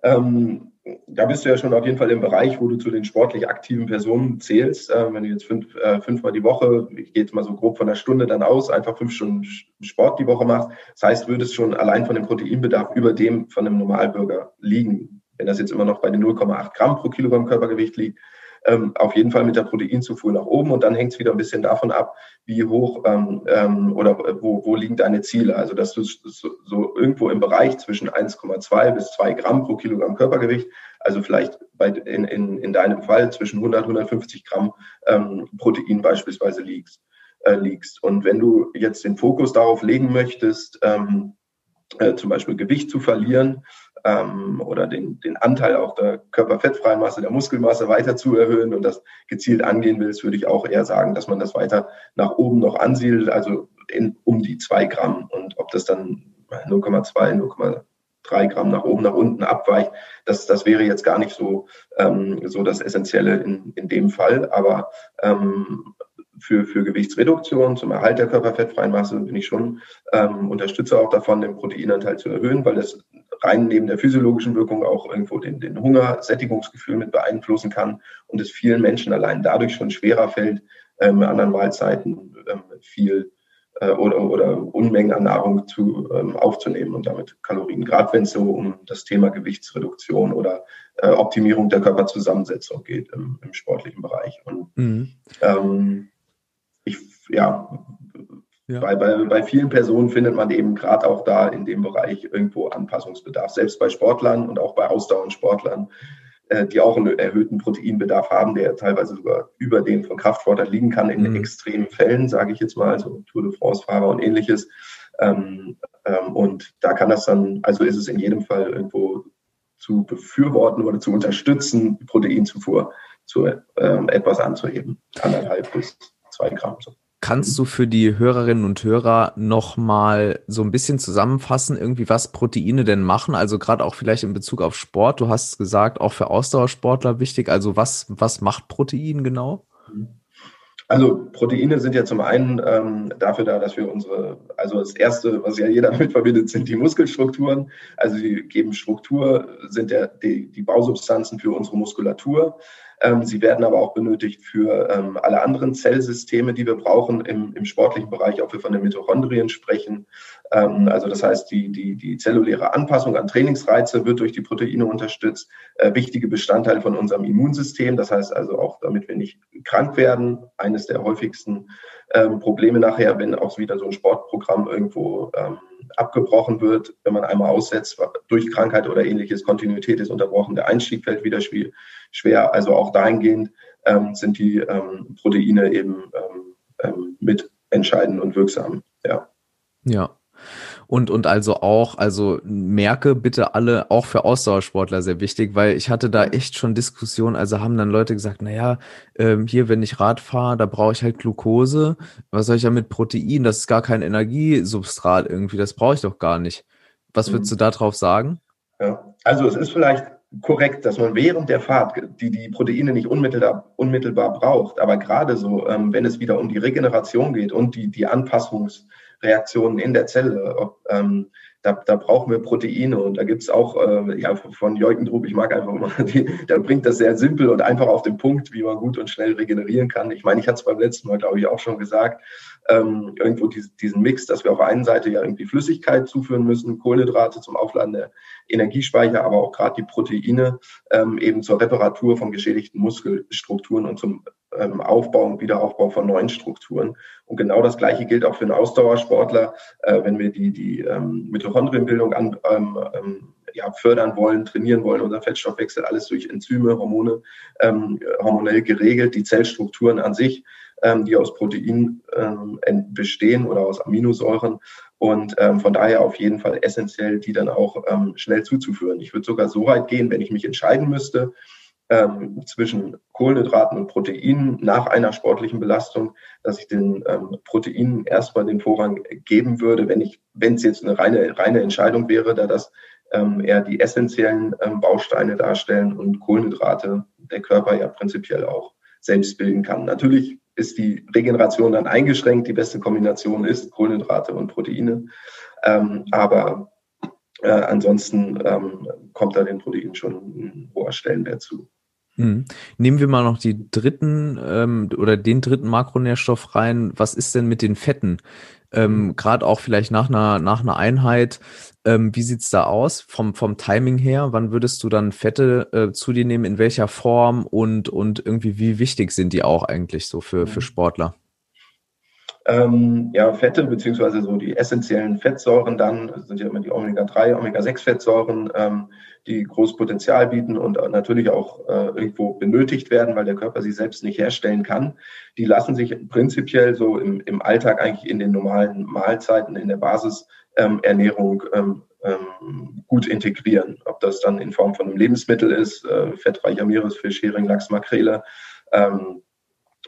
ähm, da bist du ja schon auf jeden Fall im Bereich, wo du zu den sportlich aktiven Personen zählst. Äh, wenn du jetzt fünf, äh, fünfmal die Woche, ich gehe jetzt mal so grob von der Stunde dann aus, einfach fünf Stunden Sport die Woche machst, das heißt, würdest schon allein von dem Proteinbedarf über dem von einem Normalbürger liegen. Wenn das jetzt immer noch bei den 0,8 Gramm pro Kilogramm Körpergewicht liegt, ähm, auf jeden Fall mit der Proteinzufuhr nach oben und dann hängt es wieder ein bisschen davon ab, wie hoch ähm, ähm, oder wo, wo liegen deine Ziele. Also dass du so, so irgendwo im Bereich zwischen 1,2 bis 2 Gramm pro Kilogramm Körpergewicht, also vielleicht bei, in, in, in deinem Fall zwischen 100 150 Gramm ähm, Protein beispielsweise liegst. Äh, liegst. Und wenn du jetzt den Fokus darauf legen möchtest, ähm, äh, zum Beispiel Gewicht zu verlieren, ähm, oder den, den Anteil auch der körperfettfreien Masse, der Muskelmasse weiter zu erhöhen und das gezielt angehen willst, würde ich auch eher sagen, dass man das weiter nach oben noch ansiedelt, also in, um die zwei Gramm. Und ob das dann 0,2, 0,3 Gramm nach oben, nach unten abweicht, das, das wäre jetzt gar nicht so, ähm, so das Essentielle in, in dem Fall. Aber ähm, für, für Gewichtsreduktion, zum Erhalt der körperfettfreien Masse bin ich schon ähm, Unterstützer auch davon, den Proteinanteil zu erhöhen, weil das rein neben der physiologischen Wirkung auch irgendwo den, den Hunger, Sättigungsgefühl mit beeinflussen kann und es vielen Menschen allein dadurch schon schwerer fällt, ähm, anderen Mahlzeiten ähm, viel äh, oder, oder Unmengen an Nahrung zu, ähm, aufzunehmen und damit Kalorien, gerade wenn es so um das Thema Gewichtsreduktion oder äh, Optimierung der Körperzusammensetzung geht im, im sportlichen Bereich. Und mhm. ähm, ich, ja, ja. Weil bei, bei vielen Personen findet man eben gerade auch da in dem Bereich irgendwo Anpassungsbedarf. Selbst bei Sportlern und auch bei Ausdauersportlern, äh, die auch einen erhöhten Proteinbedarf haben, der teilweise sogar über den von Kraftsportlern liegen kann in mhm. extremen Fällen, sage ich jetzt mal, so Tour de France-Fahrer und ähnliches. Ähm, ähm, und da kann das dann, also ist es in jedem Fall irgendwo zu befürworten oder zu unterstützen, Proteinzufuhr zu ähm, etwas anzuheben, anderthalb bis zwei Gramm. So. Kannst du für die Hörerinnen und Hörer nochmal so ein bisschen zusammenfassen, irgendwie was Proteine denn machen? Also gerade auch vielleicht in Bezug auf Sport. Du hast gesagt, auch für Ausdauersportler wichtig. Also was, was macht Protein genau? Also Proteine sind ja zum einen ähm, dafür da, dass wir unsere, also das Erste, was ja jeder damit verbindet, sind die Muskelstrukturen. Also sie geben Struktur, sind der, die, die Bausubstanzen für unsere Muskulatur. Ähm, sie werden aber auch benötigt für ähm, alle anderen Zellsysteme, die wir brauchen im, im sportlichen Bereich, auch wir von den Mitochondrien sprechen. Ähm, also das heißt, die, die, die zelluläre Anpassung an Trainingsreize wird durch die Proteine unterstützt. Äh, wichtige Bestandteil von unserem Immunsystem. Das heißt also auch, damit wir nicht krank werden, eines der häufigsten ähm, Probleme nachher, wenn auch wieder so ein Sportprogramm irgendwo ähm, abgebrochen wird, wenn man einmal aussetzt durch Krankheit oder ähnliches, Kontinuität ist unterbrochen, der Einstieg fällt wieder schwer. Also auch dahingehend ähm, sind die ähm, Proteine eben ähm, ähm, mit entscheidend und wirksam. Ja. Ja, und, und also auch, also merke bitte alle, auch für Ausdauersportler sehr wichtig, weil ich hatte da echt schon Diskussionen, also haben dann Leute gesagt, naja, ähm, hier, wenn ich Rad fahre, da brauche ich halt Glucose. Was soll ich ja mit Protein? Das ist gar kein Energiesubstrat irgendwie, das brauche ich doch gar nicht. Was würdest mhm. du darauf sagen? Ja, also es ist vielleicht korrekt, dass man während der Fahrt die, die Proteine nicht unmittelbar, unmittelbar braucht, aber gerade so, ähm, wenn es wieder um die Regeneration geht und die, die Anpassungs- Reaktionen in der Zelle. Ob, ähm, da, da brauchen wir Proteine und da gibt's auch äh, ja, von Jeugendrup, ich mag einfach mal, die, der bringt das sehr simpel und einfach auf den Punkt, wie man gut und schnell regenerieren kann. Ich meine, ich hatte es beim letzten Mal, glaube ich, auch schon gesagt, ähm, irgendwo diesen, diesen Mix, dass wir auf der einen Seite ja irgendwie Flüssigkeit zuführen müssen, Kohlenhydrate zum Aufladen der Energiespeicher, aber auch gerade die Proteine ähm, eben zur Reparatur von geschädigten Muskelstrukturen und zum ähm, Aufbau und Wiederaufbau von neuen Strukturen. Und genau das Gleiche gilt auch für einen Ausdauersportler, äh, wenn wir die, die ähm, Mitochondrienbildung an, ähm, ähm, ja, fördern wollen, trainieren wollen, unser Fettstoffwechsel, alles durch Enzyme, Hormone, ähm, hormonell geregelt, die Zellstrukturen an sich, ähm, die aus Proteinen bestehen oder aus Aminosäuren. Und von daher auf jeden Fall essentiell, die dann auch schnell zuzuführen. Ich würde sogar so weit gehen, wenn ich mich entscheiden müsste, ähm, zwischen Kohlenhydraten und Proteinen nach einer sportlichen Belastung, dass ich den ähm, Proteinen erstmal den Vorrang geben würde, wenn ich, wenn es jetzt eine reine, reine Entscheidung wäre, da das ähm, eher die essentiellen ähm, Bausteine darstellen und Kohlenhydrate der Körper ja prinzipiell auch selbst bilden kann. Natürlich ist die Regeneration dann eingeschränkt. Die beste Kombination ist Kohlenhydrate und Proteine. Ähm, aber äh, ansonsten ähm, kommt da den Proteinen schon ein hoher Stellenwert zu. Mhm. Nehmen wir mal noch die dritten ähm, oder den dritten Makronährstoff rein. Was ist denn mit den Fetten? Ähm. Gerade auch vielleicht nach einer, nach einer Einheit. Ähm, wie sieht's da aus vom, vom Timing her? Wann würdest du dann Fette äh, zu dir nehmen? In welcher Form? Und, und irgendwie, wie wichtig sind die auch eigentlich so für, für mhm. Sportler? Ähm, ja, Fette beziehungsweise so die essentiellen Fettsäuren dann sind ja immer die Omega-3, Omega-6-Fettsäuren, ähm, die großes Potenzial bieten und natürlich auch äh, irgendwo benötigt werden, weil der Körper sie selbst nicht herstellen kann. Die lassen sich prinzipiell so im, im Alltag eigentlich in den normalen Mahlzeiten, in der Basisernährung ähm, ähm, gut integrieren. Ob das dann in Form von einem Lebensmittel ist, äh, fettreicher Meeresfisch, Hering, Lachs, Makrele, ähm,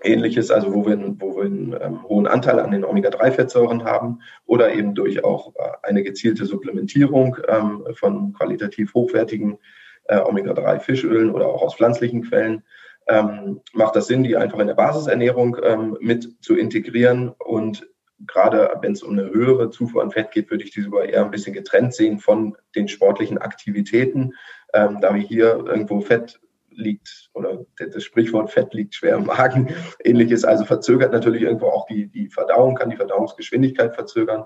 ähnliches, also wo wir, wo wir einen ähm, hohen Anteil an den Omega-3-Fettsäuren haben oder eben durch auch äh, eine gezielte Supplementierung ähm, von qualitativ hochwertigen äh, Omega-3-Fischölen oder auch aus pflanzlichen Quellen, ähm, macht das Sinn, die einfach in der Basisernährung ähm, mit zu integrieren. Und gerade wenn es um eine höhere Zufuhr an Fett geht, würde ich die sogar eher ein bisschen getrennt sehen von den sportlichen Aktivitäten, ähm, da wir hier irgendwo Fett liegt oder das Sprichwort Fett liegt schwer im Magen. Ähnliches also verzögert natürlich irgendwo auch die, die Verdauung, kann die Verdauungsgeschwindigkeit verzögern.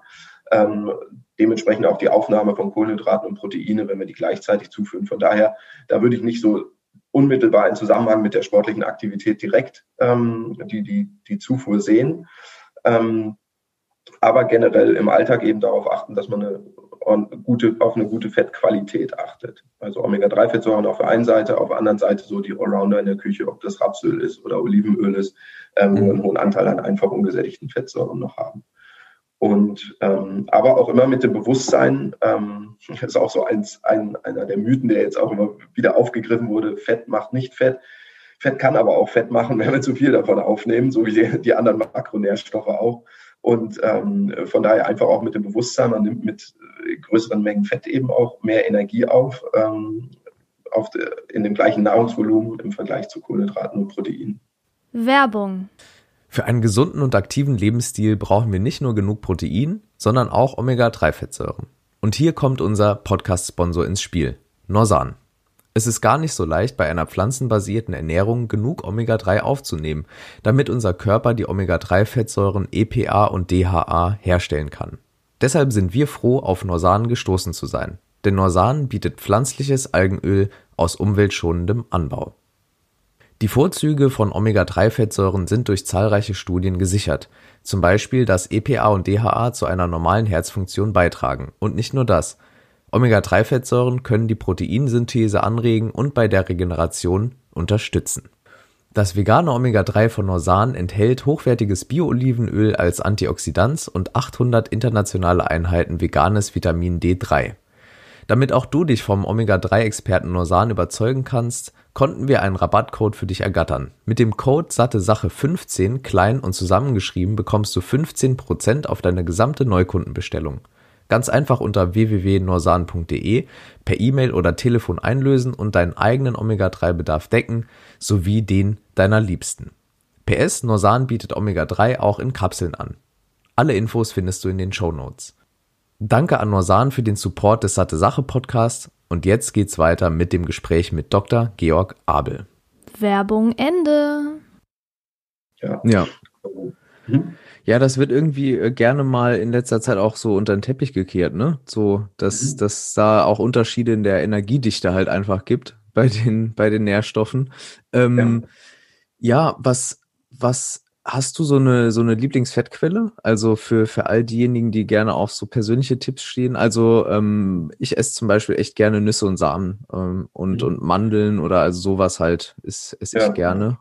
Ähm, dementsprechend auch die Aufnahme von Kohlenhydraten und Proteine, wenn wir die gleichzeitig zuführen. Von daher, da würde ich nicht so unmittelbar in Zusammenhang mit der sportlichen Aktivität direkt ähm, die, die, die Zufuhr sehen. Ähm, aber generell im Alltag eben darauf achten, dass man eine gute, auf eine gute Fettqualität achtet. Also Omega-3-Fettsäuren auf der einen Seite, auf der anderen Seite so die Allrounder in der Küche, ob das Rapsöl ist oder Olivenöl ist, ähm, wo wir einen hohen Anteil an einfach ungesättigten Fettsäuren noch haben. Und ähm, aber auch immer mit dem Bewusstsein, ähm, das ist auch so eins, ein, einer der Mythen, der jetzt auch immer wieder aufgegriffen wurde, Fett macht nicht Fett. Fett kann aber auch Fett machen, wenn wir zu viel davon aufnehmen, so wie die, die anderen Makronährstoffe auch. Und ähm, von daher einfach auch mit dem Bewusstsein, man nimmt mit äh, größeren Mengen Fett eben auch mehr Energie auf, ähm, auf de, in dem gleichen Nahrungsvolumen im Vergleich zu Kohlenhydraten und Proteinen. Werbung. Für einen gesunden und aktiven Lebensstil brauchen wir nicht nur genug Protein, sondern auch Omega-3-Fettsäuren. Und hier kommt unser Podcast-Sponsor ins Spiel, Norsan. Es ist gar nicht so leicht, bei einer pflanzenbasierten Ernährung genug Omega-3 aufzunehmen, damit unser Körper die Omega-3-Fettsäuren EPA und DHA herstellen kann. Deshalb sind wir froh, auf Norsan gestoßen zu sein. Denn Norsan bietet pflanzliches Algenöl aus umweltschonendem Anbau. Die Vorzüge von Omega-3-Fettsäuren sind durch zahlreiche Studien gesichert, zum Beispiel, dass EPA und DHA zu einer normalen Herzfunktion beitragen. Und nicht nur das. Omega-3-Fettsäuren können die Proteinsynthese anregen und bei der Regeneration unterstützen. Das vegane Omega-3 von Norsan enthält hochwertiges Bio-Olivenöl als Antioxidans und 800 internationale Einheiten veganes Vitamin D3. Damit auch du dich vom Omega-3-Experten Norsan überzeugen kannst, konnten wir einen Rabattcode für dich ergattern. Mit dem Code satte Sache 15 klein und zusammengeschrieben bekommst du 15% auf deine gesamte Neukundenbestellung. Ganz einfach unter www.norsan.de per E-Mail oder Telefon einlösen und deinen eigenen Omega-3-Bedarf decken, sowie den deiner Liebsten. PS Norsan bietet Omega-3 auch in Kapseln an. Alle Infos findest du in den Show Notes. Danke an Norsan für den Support des Satte Sache Podcasts und jetzt geht's weiter mit dem Gespräch mit Dr. Georg Abel. Werbung Ende. Ja. Ja. Mhm. Ja, das wird irgendwie äh, gerne mal in letzter Zeit auch so unter den Teppich gekehrt, ne? So, dass, mhm. dass da auch Unterschiede in der Energiedichte halt einfach gibt bei den, bei den Nährstoffen. Ähm, ja. ja, was, was Hast du so eine, so eine Lieblingsfettquelle? Also für, für all diejenigen, die gerne auf so persönliche Tipps stehen. Also ähm, ich esse zum Beispiel echt gerne Nüsse und Samen ähm, und, mhm. und Mandeln oder also sowas halt esse ess ja. ich gerne.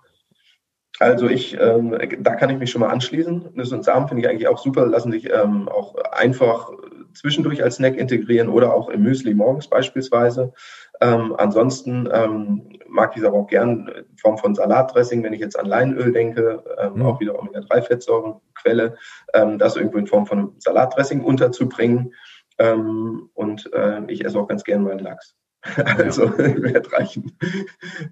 Also ich, ähm, da kann ich mich schon mal anschließen. Nüsse und Samen finde ich eigentlich auch super, lassen sich ähm, auch einfach zwischendurch als Snack integrieren oder auch im Müsli morgens beispielsweise. Ähm, ansonsten ähm, mag ich es aber auch gern in Form von Salatdressing, wenn ich jetzt an Leinöl denke, ähm, mhm. auch wieder Omega-3-Fettsäurenquelle, ähm, das irgendwo in Form von Salatdressing unterzubringen. Ähm, und äh, ich esse auch ganz gern meinen Lachs. Also ja. fettreichen,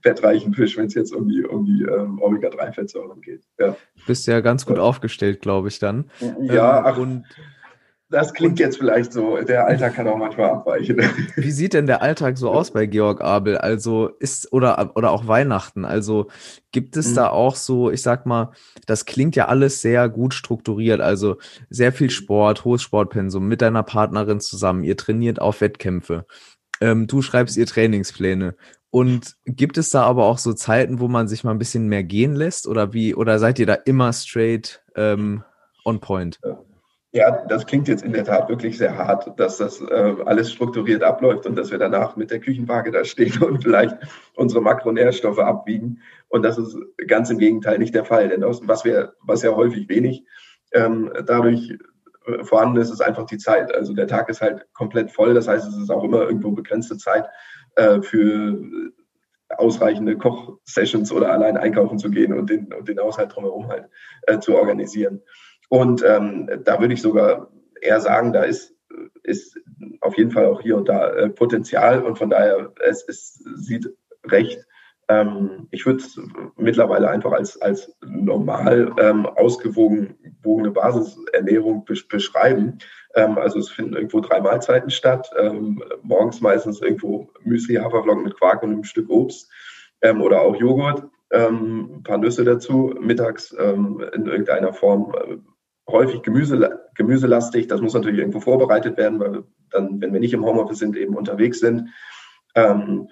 fettreichen Fisch, wenn es jetzt um die, um die ähm, Omega-3-Fettsäuren geht. Ja. Bist ja ganz gut aufgestellt, glaube ich, dann. Ja, ähm, und das klingt jetzt vielleicht so, der Alltag kann auch manchmal abweichen. Wie sieht denn der Alltag so aus bei Georg Abel? Also ist, oder, oder auch Weihnachten? Also gibt es mhm. da auch so, ich sag mal, das klingt ja alles sehr gut strukturiert. Also sehr viel Sport, hohes Sportpensum mit deiner Partnerin zusammen. Ihr trainiert auf Wettkämpfe. Ähm, du schreibst ihr Trainingspläne. Und gibt es da aber auch so Zeiten, wo man sich mal ein bisschen mehr gehen lässt? Oder wie, oder seid ihr da immer straight ähm, on point? Ja. Ja, das klingt jetzt in der Tat wirklich sehr hart, dass das äh, alles strukturiert abläuft und dass wir danach mit der Küchenwaage da stehen und vielleicht unsere Makronährstoffe abwiegen. Und das ist ganz im Gegenteil nicht der Fall, denn was wir, was ja häufig wenig ähm, dadurch äh, vorhanden ist, ist einfach die Zeit. Also der Tag ist halt komplett voll. Das heißt, es ist auch immer irgendwo begrenzte Zeit äh, für ausreichende Kochsessions oder allein einkaufen zu gehen und den, und den Haushalt drumherum halt äh, zu organisieren. Und ähm, da würde ich sogar eher sagen, da ist, ist auf jeden Fall auch hier und da äh, Potenzial und von daher, es, es sieht recht, ähm, ich würde es mittlerweile einfach als, als normal ähm, ausgewogene Basisernährung beschreiben. Ähm, also es finden irgendwo drei Mahlzeiten statt, ähm, morgens meistens irgendwo Müsli, Haferflocken mit Quark und einem Stück Obst ähm, oder auch Joghurt. Ähm, ein paar Nüsse dazu, mittags in irgendeiner Form äh, häufig Gemüse, gemüselastig. Das muss natürlich irgendwo vorbereitet werden, weil dann, wenn wir nicht im Homeoffice sind, eben unterwegs sind. Ähm,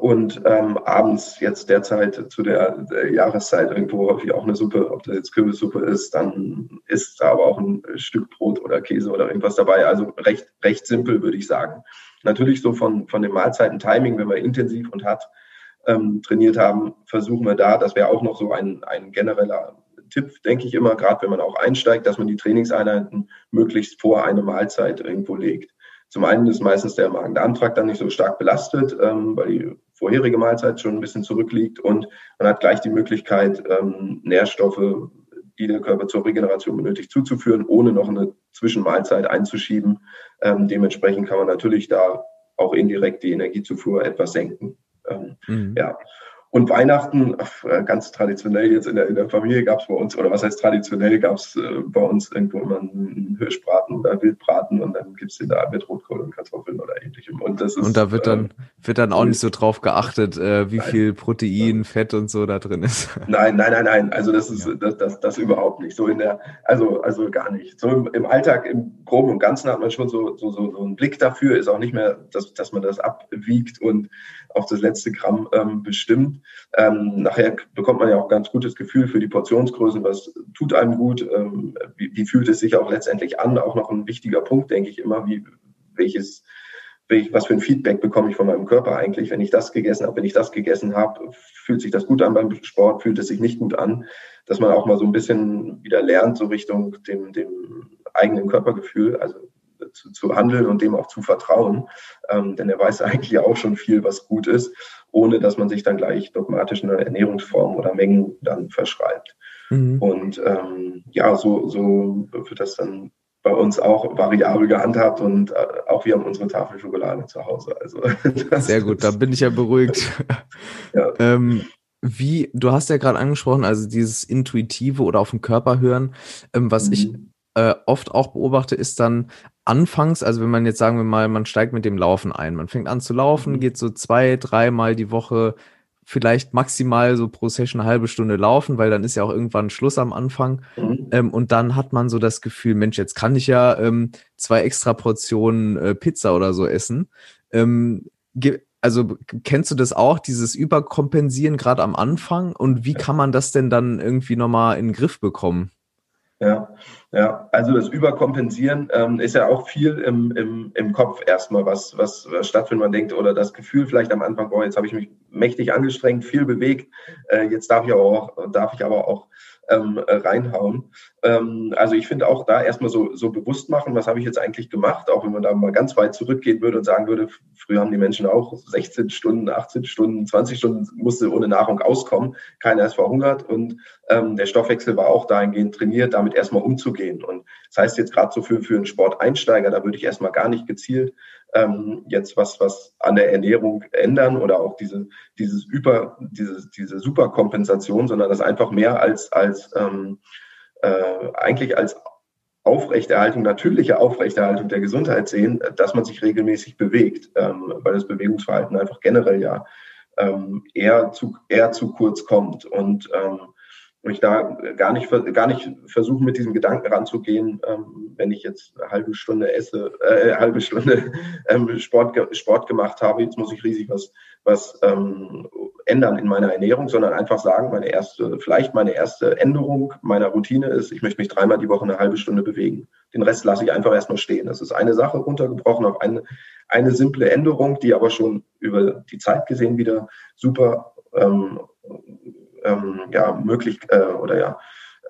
und ähm, abends jetzt derzeit zu der, der, Jahreszeit irgendwo häufig auch eine Suppe, ob das jetzt Kürbissuppe ist, dann ist da aber auch ein Stück Brot oder Käse oder irgendwas dabei. Also recht, recht simpel, würde ich sagen. Natürlich so von, von dem Mahlzeiten-Timing, wenn wir intensiv und hart ähm, trainiert haben, versuchen wir da, das wäre auch noch so ein, ein genereller Tipp, denke ich immer, gerade wenn man auch einsteigt, dass man die Trainingseinheiten möglichst vor eine Mahlzeit irgendwo legt. Zum einen ist meistens der Magen-Darm-Trakt dann nicht so stark belastet, ähm, weil die vorherige Mahlzeit schon ein bisschen zurückliegt und man hat gleich die Möglichkeit, ähm, Nährstoffe, die der Körper zur Regeneration benötigt, zuzuführen, ohne noch eine Zwischenmahlzeit einzuschieben. Ähm, dementsprechend kann man natürlich da auch indirekt die Energiezufuhr etwas senken. Ähm, mhm. Ja. Und Weihnachten, äh, ganz traditionell jetzt in der, in der Familie gab es bei uns, oder was heißt traditionell, gab es äh, bei uns irgendwo immer einen Hirschbraten oder Wildbraten und dann gibt es den da mit Rotkohl und Kartoffeln oder ähnlichem. Und, das ist, und da wird dann, wird dann auch nicht so drauf geachtet, äh, wie nein. viel Protein, Fett und so da drin ist. Nein, nein, nein, nein. Also das ist ja. das, das, das überhaupt nicht. So in der, also, also gar nicht. So im, im Alltag, im Groben und Ganzen hat man schon so, so, so, so einen Blick dafür, ist auch nicht mehr, dass, dass man das abwiegt und auf das letzte Gramm ähm, bestimmt. Ähm, nachher bekommt man ja auch ganz gutes Gefühl für die Portionsgröße, was tut einem gut, ähm, wie, wie fühlt es sich auch letztendlich an. Auch noch ein wichtiger Punkt, denke ich immer, wie welches was für ein Feedback bekomme ich von meinem Körper eigentlich, wenn ich das gegessen habe, wenn ich das gegessen habe, fühlt sich das gut an beim Sport, fühlt es sich nicht gut an, dass man auch mal so ein bisschen wieder lernt, so Richtung dem, dem eigenen Körpergefühl, also zu, zu handeln und dem auch zu vertrauen, ähm, denn er weiß eigentlich auch schon viel, was gut ist, ohne dass man sich dann gleich dogmatisch eine Ernährungsform oder Mengen dann verschreibt. Mhm. Und ähm, ja, so, so wird das dann bei uns auch variabel gehandhabt und äh, auch wir haben unsere Tafel Schokolade zu Hause. Also sehr gut, da bin ich ja beruhigt. ja. ähm, wie, du hast ja gerade angesprochen, also dieses Intuitive oder auf den Körper hören, ähm, was mhm. ich äh, oft auch beobachte, ist dann anfangs, also wenn man jetzt sagen wir mal, man steigt mit dem Laufen ein, man fängt an zu laufen, mhm. geht so zwei, dreimal die Woche vielleicht maximal so pro Session eine halbe Stunde laufen, weil dann ist ja auch irgendwann Schluss am Anfang. Mhm. Ähm, und dann hat man so das Gefühl, Mensch, jetzt kann ich ja ähm, zwei extra Portionen äh, Pizza oder so essen. Ähm, also kennst du das auch, dieses Überkompensieren gerade am Anfang? Und wie kann man das denn dann irgendwie nochmal in den Griff bekommen? Ja, ja, also das Überkompensieren ähm, ist ja auch viel im, im, im Kopf erstmal, was, was, was stattfindet. Man denkt, oder das Gefühl vielleicht am Anfang, boah, jetzt habe ich mich mächtig angestrengt, viel bewegt, äh, jetzt darf ich aber auch, darf ich aber auch ähm, reinhauen. Ähm, also ich finde auch da erstmal so, so bewusst machen, was habe ich jetzt eigentlich gemacht, auch wenn man da mal ganz weit zurückgehen würde und sagen würde, früher haben die Menschen auch 16 Stunden, 18 Stunden, 20 Stunden musste ohne Nahrung auskommen, keiner ist verhungert und ähm, der Stoffwechsel war auch dahingehend trainiert, damit erstmal umzugehen. Und das heißt jetzt gerade so für, für einen Sporteinsteiger, da würde ich erstmal gar nicht gezielt ähm, jetzt was, was an der Ernährung ändern oder auch diese, dieses Über, diese, diese Superkompensation, sondern das einfach mehr als, als ähm, äh, eigentlich als Aufrechterhaltung, natürliche Aufrechterhaltung der Gesundheit sehen, dass man sich regelmäßig bewegt, ähm, weil das Bewegungsverhalten einfach generell ja ähm, eher, zu, eher zu kurz kommt. Und ähm, ich da gar nicht, gar nicht versuche, mit diesem Gedanken ranzugehen, ähm, wenn ich jetzt eine halbe Stunde esse, äh, halbe Stunde ähm, Sport, Sport gemacht habe, jetzt muss ich riesig was, was ähm, ändern in meiner Ernährung, sondern einfach sagen, meine erste, vielleicht meine erste Änderung meiner Routine ist, ich möchte mich dreimal die Woche eine halbe Stunde bewegen. Den Rest lasse ich einfach erstmal stehen. Das ist eine Sache runtergebrochen auf eine, eine simple Änderung, die aber schon über die Zeit gesehen wieder super ähm, ähm, ja, möglich äh, oder ja,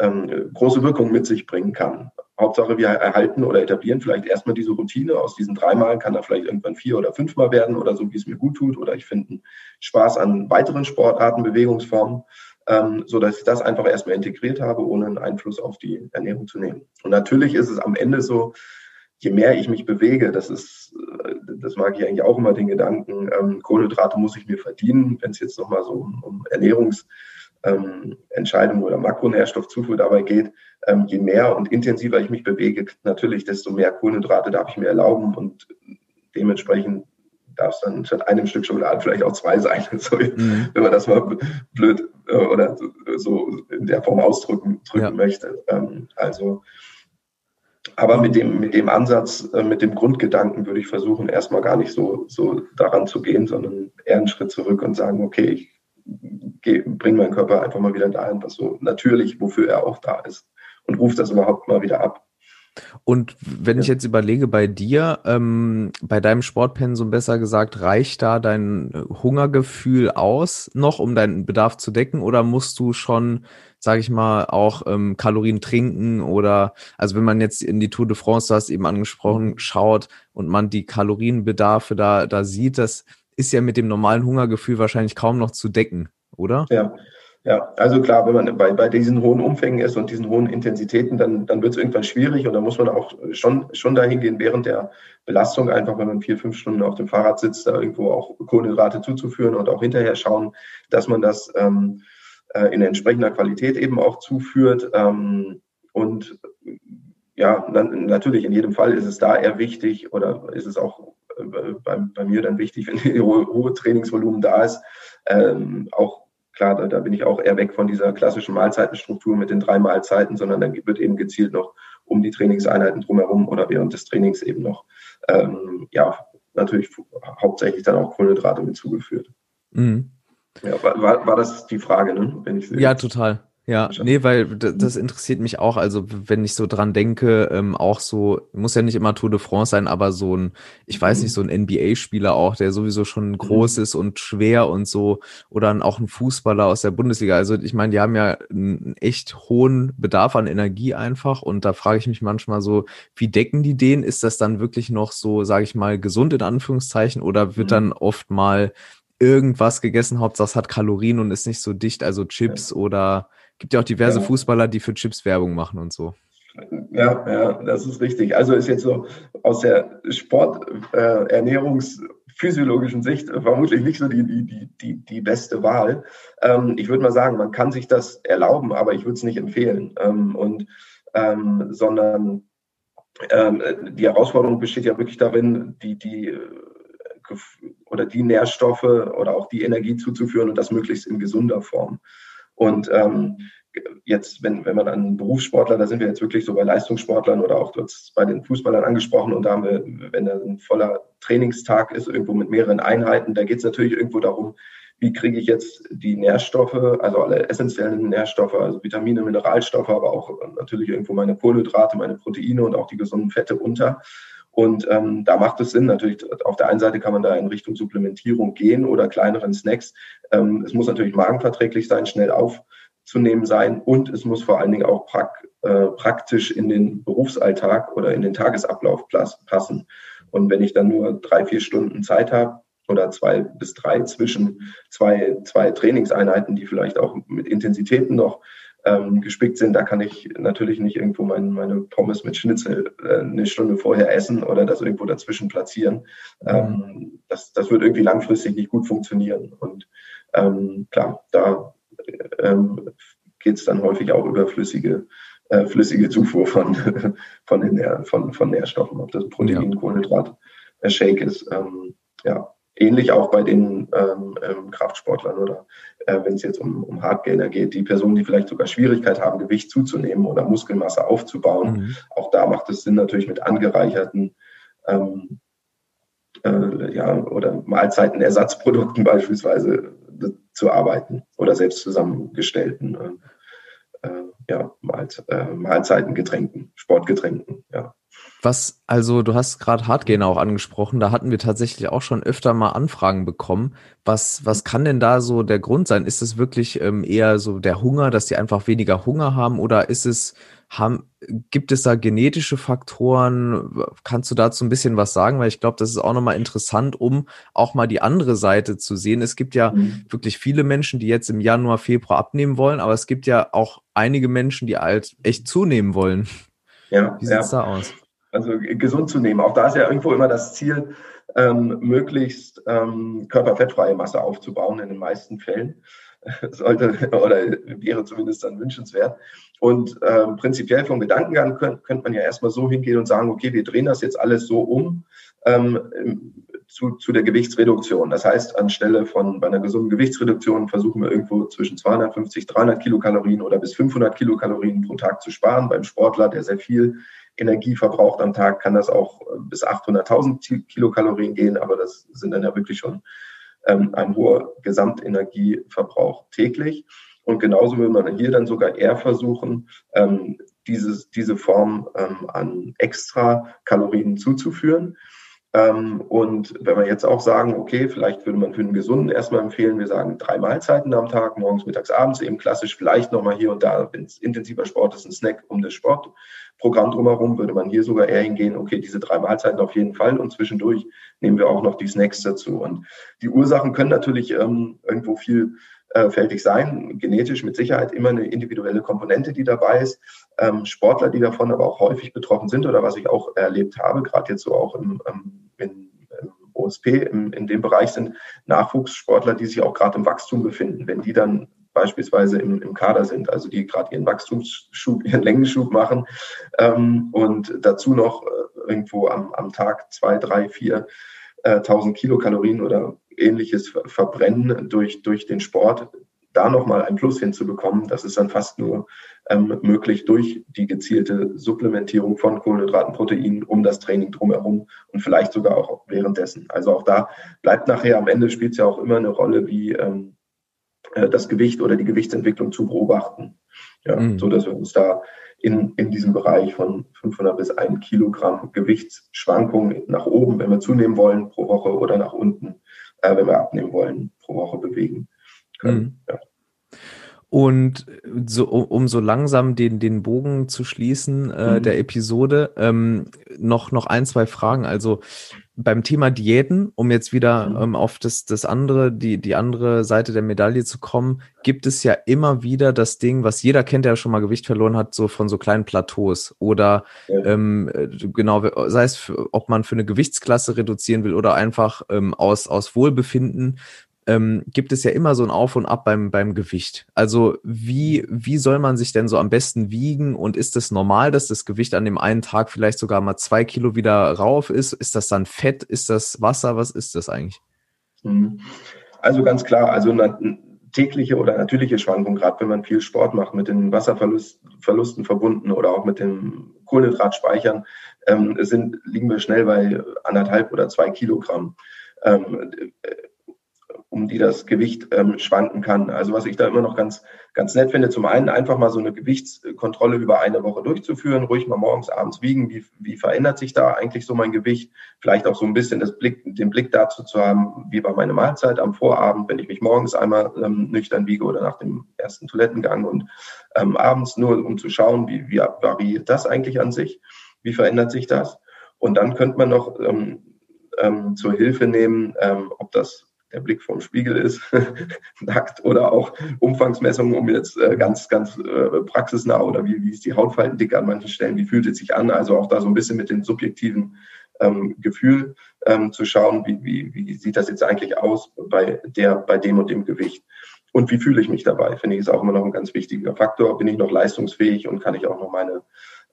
ähm, große Wirkung mit sich bringen kann. Hauptsache, wir erhalten oder etablieren vielleicht erstmal diese Routine. Aus diesen dreimal kann da vielleicht irgendwann vier oder fünfmal werden oder so, wie es mir gut tut. Oder ich finde Spaß an weiteren Sportarten, Bewegungsformen, ähm, so dass ich das einfach erstmal integriert habe, ohne einen Einfluss auf die Ernährung zu nehmen. Und natürlich ist es am Ende so, je mehr ich mich bewege, das ist, äh, das mag ich eigentlich auch immer den Gedanken, ähm, Kohlenhydrate muss ich mir verdienen, wenn es jetzt nochmal so um, um Ernährungs- ähm, oder Makronährstoffzufuhr dabei geht, ähm, je mehr und intensiver ich mich bewege, natürlich, desto mehr Kohlenhydrate darf ich mir erlauben und dementsprechend darf es dann statt einem Stück Schokolade vielleicht auch zwei sein, so, mhm. wenn man das mal blöd äh, oder so in der Form ausdrücken drücken ja. möchte. Ähm, also, aber mit dem, mit dem Ansatz, äh, mit dem Grundgedanken würde ich versuchen, erstmal gar nicht so, so daran zu gehen, sondern eher einen Schritt zurück und sagen, okay, ich bringe meinen Körper einfach mal wieder dahin, was so natürlich, wofür er auch da ist und ruft das überhaupt mal wieder ab. Und wenn ja. ich jetzt überlege, bei dir, ähm, bei deinem Sportpensum besser gesagt, reicht da dein Hungergefühl aus noch, um deinen Bedarf zu decken? Oder musst du schon, sage ich mal, auch ähm, Kalorien trinken? Oder, also wenn man jetzt in die Tour de France, du hast eben angesprochen, mhm. schaut und man die Kalorienbedarfe da, da sieht, das ist ja mit dem normalen Hungergefühl wahrscheinlich kaum noch zu decken, oder? Ja. Ja, also klar, wenn man bei, bei diesen hohen Umfängen ist und diesen hohen Intensitäten, dann, dann wird es irgendwann schwierig und dann muss man auch schon, schon dahin gehen, während der Belastung einfach, wenn man vier, fünf Stunden auf dem Fahrrad sitzt, da irgendwo auch Kohlenhydrate zuzuführen und auch hinterher schauen, dass man das ähm, äh, in entsprechender Qualität eben auch zuführt. Ähm, und ja, dann, natürlich in jedem Fall ist es da eher wichtig oder ist es auch bei, bei mir dann wichtig, wenn hohe Trainingsvolumen da ist. Ähm, auch klar, da, da, bin ich auch eher weg von dieser klassischen Mahlzeitenstruktur mit den drei Mahlzeiten, sondern dann wird eben gezielt noch um die Trainingseinheiten drumherum oder während des Trainings eben noch, ähm, ja, natürlich hauptsächlich dann auch Kohlenhydrate mit zugeführt. Mhm. Ja, war, war das die Frage, ne? Wenn ich ja, total. Ja, nee, weil das interessiert mich auch. Also, wenn ich so dran denke, ähm, auch so, muss ja nicht immer Tour de France sein, aber so ein, ich weiß mhm. nicht, so ein NBA-Spieler auch, der sowieso schon mhm. groß ist und schwer und so, oder auch ein Fußballer aus der Bundesliga. Also, ich meine, die haben ja einen echt hohen Bedarf an Energie einfach. Und da frage ich mich manchmal so, wie decken die den? Ist das dann wirklich noch so, sage ich mal, gesund in Anführungszeichen, oder wird mhm. dann oft mal irgendwas gegessen, Hauptsache es hat Kalorien und ist nicht so dicht, also Chips ja. oder Gibt ja auch diverse ja. Fußballer, die für Chips Werbung machen und so. Ja, ja, das ist richtig. Also ist jetzt so aus der Sporternährungsphysiologischen äh, Sicht vermutlich nicht so die, die, die, die beste Wahl. Ähm, ich würde mal sagen, man kann sich das erlauben, aber ich würde es nicht empfehlen. Ähm, und ähm, sondern ähm, die Herausforderung besteht ja wirklich darin, die, die äh, oder die Nährstoffe oder auch die Energie zuzuführen und das möglichst in gesunder Form. Und ähm, jetzt, wenn, wenn man an Berufssportler, da sind wir jetzt wirklich so bei Leistungssportlern oder auch bei den Fußballern angesprochen und da haben wir, wenn da ein voller Trainingstag ist, irgendwo mit mehreren Einheiten, da geht es natürlich irgendwo darum, wie kriege ich jetzt die Nährstoffe, also alle essentiellen Nährstoffe, also Vitamine, Mineralstoffe, aber auch natürlich irgendwo meine Kohlenhydrate, meine Proteine und auch die gesunden Fette unter. Und ähm, da macht es Sinn, natürlich auf der einen Seite kann man da in Richtung Supplementierung gehen oder kleineren Snacks. Ähm, es muss natürlich magenverträglich sein, schnell aufzunehmen sein und es muss vor allen Dingen auch prak äh, praktisch in den Berufsalltag oder in den Tagesablauf passen. Und wenn ich dann nur drei, vier Stunden Zeit habe oder zwei bis drei zwischen zwei, zwei Trainingseinheiten, die vielleicht auch mit Intensitäten noch ähm, gespickt sind, da kann ich natürlich nicht irgendwo mein, meine Pommes mit Schnitzel äh, eine Stunde vorher essen oder das irgendwo dazwischen platzieren. Ähm, das, das wird irgendwie langfristig nicht gut funktionieren. Und ähm, klar, da ähm, geht es dann häufig auch über flüssige, äh, flüssige Zufuhr von, von, den, von, von Nährstoffen, ob das Protein, ja. Kohlenhydrat, äh, Shake ist. Ähm, ja, ähnlich auch bei den ähm, ähm, Kraftsportlern oder äh, wenn es jetzt um, um Hardgainer geht, die Personen, die vielleicht sogar Schwierigkeit haben, Gewicht zuzunehmen oder Muskelmasse aufzubauen. Mhm. Auch da macht es Sinn, natürlich mit angereicherten ähm, äh, ja, oder Mahlzeitenersatzprodukten beispielsweise äh, zu arbeiten oder selbst zusammengestellten äh, äh ja, äh, Mahlzeiten, Getränken, Sportgetränken. Ja. Was, also du hast gerade Hardgainer auch angesprochen, da hatten wir tatsächlich auch schon öfter mal Anfragen bekommen. Was, was kann denn da so der Grund sein? Ist es wirklich ähm, eher so der Hunger, dass die einfach weniger Hunger haben oder ist es, haben, gibt es da genetische Faktoren? Kannst du dazu ein bisschen was sagen? Weil ich glaube, das ist auch nochmal interessant, um auch mal die andere Seite zu sehen. Es gibt ja mhm. wirklich viele Menschen, die jetzt im Januar, Februar abnehmen wollen, aber es gibt ja auch einige Menschen, die halt echt zunehmen wollen. Ja, Wie sieht's ja. da aus? Also gesund zu nehmen. Auch da ist ja irgendwo immer das Ziel, ähm, möglichst ähm, körperfettfreie Masse aufzubauen in den meisten Fällen. Sollte oder wäre zumindest dann wünschenswert. Und ähm, prinzipiell vom Gedankengang könnte könnt man ja erstmal so hingehen und sagen, okay, wir drehen das jetzt alles so um ähm, zu, zu der Gewichtsreduktion. Das heißt, anstelle von bei einer gesunden Gewichtsreduktion versuchen wir irgendwo zwischen 250, 300 Kilokalorien oder bis 500 Kilokalorien pro Tag zu sparen. Beim Sportler, der sehr viel Energie verbraucht am Tag, kann das auch äh, bis 800.000 Kilokalorien gehen, aber das sind dann ja wirklich schon ähm, ein hoher Gesamtenergieverbrauch täglich. Und genauso will man hier dann sogar eher versuchen, ähm, dieses, diese Form ähm, an extra Kalorien zuzuführen. Ähm, und wenn wir jetzt auch sagen, okay, vielleicht würde man für einen Gesunden erstmal empfehlen, wir sagen drei Mahlzeiten am Tag, morgens, mittags, abends, eben klassisch vielleicht nochmal hier und da, wenn es intensiver Sport ist, ein Snack um das Sportprogramm drumherum, würde man hier sogar eher hingehen, okay, diese drei Mahlzeiten auf jeden Fall und zwischendurch nehmen wir auch noch die Snacks dazu. Und die Ursachen können natürlich ähm, irgendwo viel äh, fältig sein. Genetisch mit Sicherheit immer eine individuelle Komponente, die dabei ist. Ähm, Sportler, die davon aber auch häufig betroffen sind oder was ich auch erlebt habe, gerade jetzt so auch im, im OSP, im, in dem Bereich sind Nachwuchssportler, die sich auch gerade im Wachstum befinden. Wenn die dann beispielsweise im, im Kader sind, also die gerade ihren Wachstumsschub, ihren Längenschub machen ähm, und dazu noch äh, irgendwo am, am Tag zwei, drei, vier äh, 1000 Kilokalorien oder ähnliches verbrennen durch, durch den Sport, da nochmal ein Plus hinzubekommen, das ist dann fast nur ähm, möglich durch die gezielte Supplementierung von Kohlenhydraten, Proteinen um das Training drumherum und vielleicht sogar auch währenddessen. Also auch da bleibt nachher am Ende spielt es ja auch immer eine Rolle, wie ähm, äh, das Gewicht oder die Gewichtsentwicklung zu beobachten. Ja, mhm. so dass wir uns da in, in diesem Bereich von 500 bis 1 Kilogramm Gewichtsschwankungen nach oben, wenn wir zunehmen wollen pro Woche oder nach unten, äh, wenn wir abnehmen wollen, pro Woche bewegen können. Mhm. Ja. Und so, um so langsam den, den Bogen zu schließen äh, mhm. der Episode, ähm, noch, noch ein, zwei Fragen. Also beim Thema Diäten, um jetzt wieder mhm. ähm, auf das, das andere, die, die andere Seite der Medaille zu kommen, gibt es ja immer wieder das Ding, was jeder kennt, der schon mal Gewicht verloren hat, so von so kleinen Plateaus. Oder ja. ähm, äh, genau, sei es, für, ob man für eine Gewichtsklasse reduzieren will oder einfach ähm, aus, aus Wohlbefinden ähm, gibt es ja immer so ein Auf und Ab beim, beim Gewicht. Also wie, wie soll man sich denn so am besten wiegen und ist es das normal, dass das Gewicht an dem einen Tag vielleicht sogar mal zwei Kilo wieder rauf ist? Ist das dann Fett? Ist das Wasser? Was ist das eigentlich? Mhm. Also ganz klar, also eine tägliche oder natürliche Schwankung, gerade wenn man viel Sport macht, mit den Wasserverlusten verbunden oder auch mit dem Kohlenhydratspeichern, ähm, sind, liegen wir schnell bei anderthalb oder zwei Kilogramm. Ähm, um die das Gewicht ähm, schwanken kann. Also was ich da immer noch ganz, ganz nett finde, zum einen einfach mal so eine Gewichtskontrolle über eine Woche durchzuführen, ruhig mal morgens, abends wiegen, wie, wie verändert sich da eigentlich so mein Gewicht, vielleicht auch so ein bisschen das Blick, den Blick dazu zu haben, wie war meine Mahlzeit am Vorabend, wenn ich mich morgens einmal ähm, nüchtern wiege oder nach dem ersten Toilettengang und ähm, abends nur, um zu schauen, wie, wie variiert das eigentlich an sich, wie verändert sich das. Und dann könnte man noch ähm, ähm, zur Hilfe nehmen, ähm, ob das der Blick vom Spiegel ist, nackt oder auch Umfangsmessungen, um jetzt äh, ganz, ganz äh, praxisnah oder wie, wie ist die Hautfaltendicke an manchen Stellen, wie fühlt es sich an, also auch da so ein bisschen mit dem subjektiven ähm, Gefühl ähm, zu schauen, wie, wie, wie sieht das jetzt eigentlich aus bei der, bei dem und dem Gewicht. Und wie fühle ich mich dabei? Finde ich ist auch immer noch ein ganz wichtiger Faktor. Bin ich noch leistungsfähig und kann ich auch noch meine,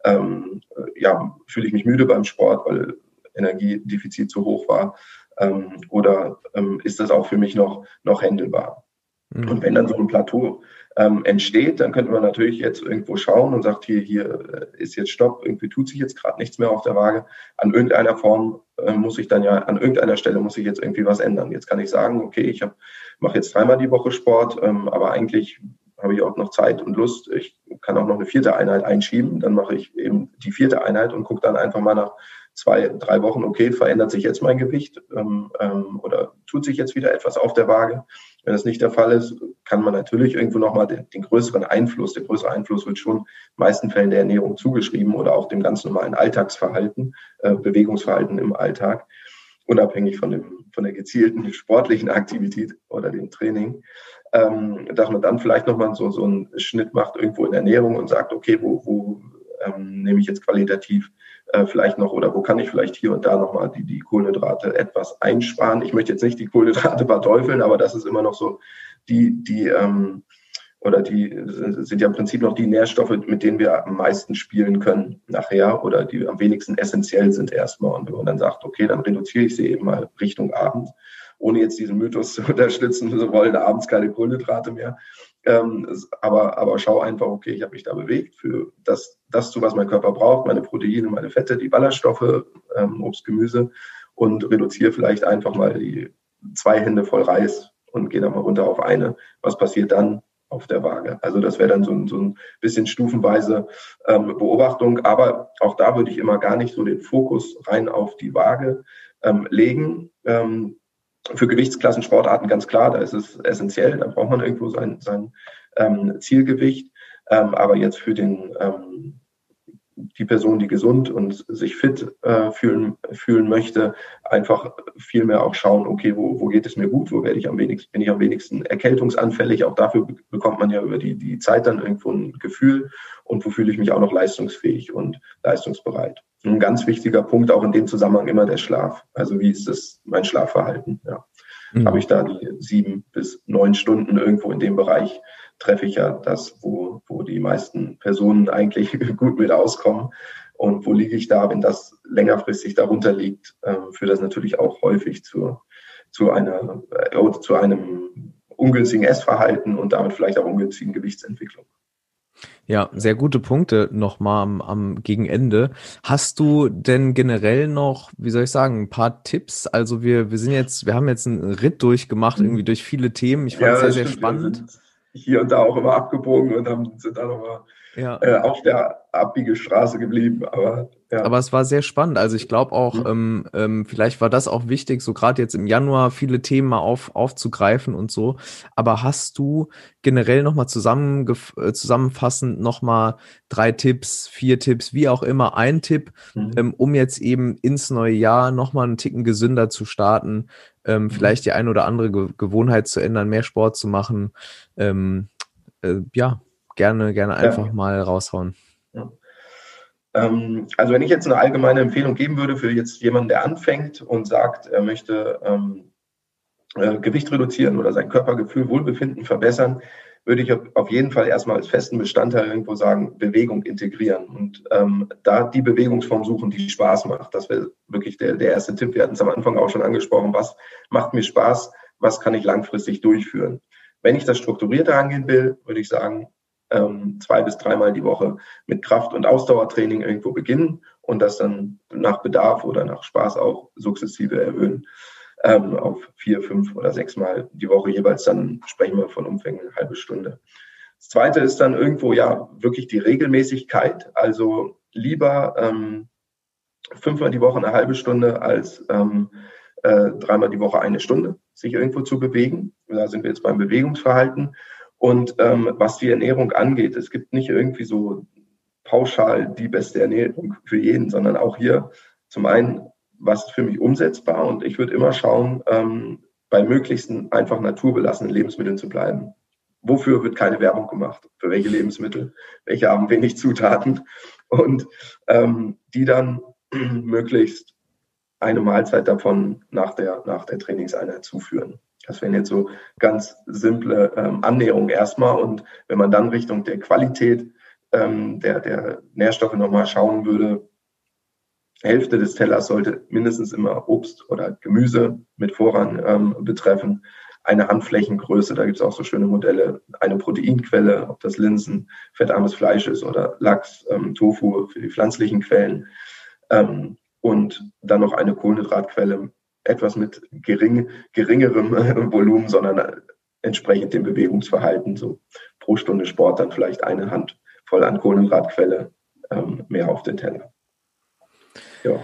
ähm, ja, fühle ich mich müde beim Sport, weil Energiedefizit zu hoch war ähm, oder ähm, ist das auch für mich noch, noch händelbar? Mhm. Und wenn dann so ein Plateau ähm, entsteht, dann könnte man natürlich jetzt irgendwo schauen und sagt, hier, hier äh, ist jetzt Stopp, irgendwie tut sich jetzt gerade nichts mehr auf der Waage. An irgendeiner Form äh, muss ich dann ja, an irgendeiner Stelle muss ich jetzt irgendwie was ändern. Jetzt kann ich sagen, okay, ich mache jetzt dreimal die Woche Sport, ähm, aber eigentlich habe ich auch noch Zeit und Lust. Ich kann auch noch eine vierte Einheit einschieben. Dann mache ich eben die vierte Einheit und gucke dann einfach mal nach zwei, drei Wochen, okay, verändert sich jetzt mein Gewicht ähm, ähm, oder tut sich jetzt wieder etwas auf der Waage. Wenn das nicht der Fall ist, kann man natürlich irgendwo nochmal den, den größeren Einfluss, der größere Einfluss wird schon in meisten Fällen der Ernährung zugeschrieben oder auch dem ganz normalen Alltagsverhalten, äh, Bewegungsverhalten im Alltag, unabhängig von, dem, von der gezielten sportlichen Aktivität oder dem Training. Ähm, dass man dann vielleicht nochmal so, so einen Schnitt macht irgendwo in Ernährung und sagt, okay, wo, wo ähm, nehme ich jetzt qualitativ äh, vielleicht noch oder wo kann ich vielleicht hier und da nochmal die, die Kohlenhydrate etwas einsparen. Ich möchte jetzt nicht die Kohlenhydrate verteufeln, aber das ist immer noch so die, die ähm, oder die sind ja im Prinzip noch die Nährstoffe, mit denen wir am meisten spielen können nachher oder die am wenigsten essentiell sind erstmal. Und wenn man dann sagt, okay, dann reduziere ich sie eben mal Richtung Abend, ohne jetzt diesen Mythos zu unterstützen, wir wollen abends keine Kohlenhydrate mehr, ähm, aber, aber schau einfach, okay, ich habe mich da bewegt für das, das zu, was mein Körper braucht, meine Proteine, meine Fette, die Ballaststoffe, ähm, Obst, Gemüse und reduziere vielleicht einfach mal die zwei Hände voll Reis und gehe dann mal runter auf eine. Was passiert dann auf der Waage? Also das wäre dann so ein, so ein bisschen stufenweise ähm, Beobachtung. Aber auch da würde ich immer gar nicht so den Fokus rein auf die Waage ähm, legen. Ähm, für Gewichtsklassensportarten ganz klar, da ist es essentiell, da braucht man irgendwo sein, sein ähm, Zielgewicht. Ähm, aber jetzt für den, ähm, die Person, die gesund und sich fit äh, fühlen, fühlen möchte, einfach viel mehr auch schauen, okay, wo, wo geht es mir gut, wo werde ich am wenigsten, bin ich am wenigsten erkältungsanfällig. Auch dafür bekommt man ja über die, die Zeit dann irgendwo ein Gefühl und wo fühle ich mich auch noch leistungsfähig und leistungsbereit. Ein ganz wichtiger Punkt auch in dem Zusammenhang immer der Schlaf. Also wie ist das mein Schlafverhalten? Ja. Mhm. Habe ich da die sieben bis neun Stunden irgendwo in dem Bereich, treffe ich ja das, wo, wo die meisten Personen eigentlich gut mit auskommen. Und wo liege ich da, wenn das längerfristig darunter liegt, ähm, führt das natürlich auch häufig zu, zu, einer, äh, zu einem ungünstigen Essverhalten und damit vielleicht auch ungünstigen Gewichtsentwicklung. Ja, sehr gute Punkte nochmal am, am Gegenende. Hast du denn generell noch, wie soll ich sagen, ein paar Tipps? Also wir, wir sind jetzt, wir haben jetzt einen Ritt durchgemacht, irgendwie durch viele Themen. Ich fand es ja, sehr, sehr spannend. Hier und da auch immer abgebogen und haben, sind dann nochmal ja. äh, auf der Abbiegestraße geblieben. Aber ja. Aber es war sehr spannend. Also ich glaube auch, mhm. ähm, ähm, vielleicht war das auch wichtig, so gerade jetzt im Januar viele Themen mal auf, aufzugreifen und so. Aber hast du generell nochmal äh, zusammenfassend nochmal drei Tipps, vier Tipps, wie auch immer, ein Tipp, mhm. ähm, um jetzt eben ins neue Jahr nochmal einen Ticken gesünder zu starten, ähm, mhm. vielleicht die eine oder andere Ge Gewohnheit zu ändern, mehr Sport zu machen. Ähm, äh, ja, gerne, gerne einfach ja. mal raushauen. Ja. Ähm, also wenn ich jetzt eine allgemeine Empfehlung geben würde für jetzt jemanden, der anfängt und sagt, er möchte ähm, äh, Gewicht reduzieren oder sein Körpergefühl, Wohlbefinden verbessern, würde ich auf jeden Fall erstmal als festen Bestandteil irgendwo sagen, Bewegung integrieren und ähm, da die Bewegungsform suchen, die Spaß macht. Das wäre wirklich der, der erste Tipp. Wir hatten es am Anfang auch schon angesprochen. Was macht mir Spaß? Was kann ich langfristig durchführen? Wenn ich das strukturierter angehen will, würde ich sagen, ähm, zwei bis dreimal die Woche mit Kraft- und Ausdauertraining irgendwo beginnen und das dann nach Bedarf oder nach Spaß auch sukzessive erhöhen ähm, auf vier, fünf oder sechs Mal die Woche jeweils. Dann sprechen wir von Umfängen eine halbe Stunde. Das zweite ist dann irgendwo ja wirklich die Regelmäßigkeit. Also lieber ähm, fünfmal die Woche eine halbe Stunde als ähm, äh, dreimal die Woche eine Stunde sich irgendwo zu bewegen. Da sind wir jetzt beim Bewegungsverhalten. Und ähm, was die Ernährung angeht, es gibt nicht irgendwie so pauschal die beste Ernährung für jeden, sondern auch hier zum einen, was für mich umsetzbar und ich würde immer schauen, ähm, bei möglichsten einfach naturbelassenen Lebensmitteln zu bleiben. Wofür wird keine Werbung gemacht? Für welche Lebensmittel? Welche haben wenig Zutaten? Und ähm, die dann möglichst eine Mahlzeit davon nach der, nach der Trainingseinheit zuführen. Das wären jetzt so ganz simple ähm, Annäherungen erstmal. Und wenn man dann Richtung der Qualität ähm, der, der Nährstoffe nochmal schauen würde, Hälfte des Tellers sollte mindestens immer Obst oder Gemüse mit Vorrang ähm, betreffen. Eine Handflächengröße, da gibt es auch so schöne Modelle, eine Proteinquelle, ob das Linsen, fettarmes Fleisch ist oder Lachs, ähm, Tofu für die pflanzlichen Quellen. Ähm, und dann noch eine Kohlenhydratquelle etwas mit gering, geringerem äh, Volumen, sondern entsprechend dem Bewegungsverhalten, so pro Stunde Sport dann vielleicht eine Hand voll an Kohlenhydratquelle ähm, mehr auf den Teller. Ja.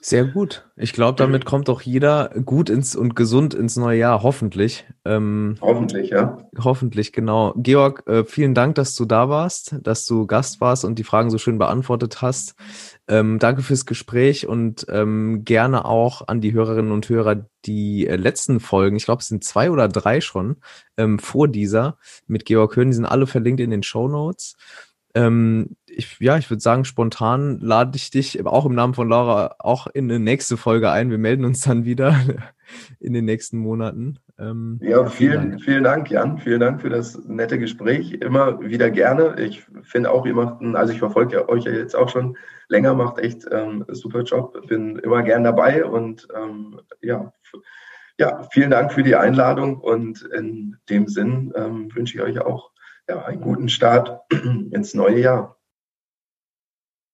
Sehr gut. Ich glaube, damit kommt auch jeder gut ins und gesund ins neue Jahr, hoffentlich. Ähm, hoffentlich, ja. Hoffentlich, genau. Georg, äh, vielen Dank, dass du da warst, dass du Gast warst und die Fragen so schön beantwortet hast. Ähm, danke fürs Gespräch und ähm, gerne auch an die Hörerinnen und Hörer die äh, letzten Folgen, ich glaube, es sind zwei oder drei schon, ähm, vor dieser mit Georg Höhn, die sind alle verlinkt in den Show Notes. Ähm, ich, ja, ich würde sagen, spontan lade ich dich auch im Namen von Laura auch in eine nächste Folge ein. Wir melden uns dann wieder in den nächsten Monaten. Ähm, ja, vielen, Dank. vielen Dank, Jan. Vielen Dank für das nette Gespräch. Immer wieder gerne. Ich finde auch, ihr macht, einen, also ich verfolge euch ja jetzt auch schon länger, macht echt ähm, super Job. Bin immer gern dabei und ähm, ja, ja, vielen Dank für die Einladung und in dem Sinn ähm, wünsche ich euch auch ja, einen guten Start ins neue Jahr.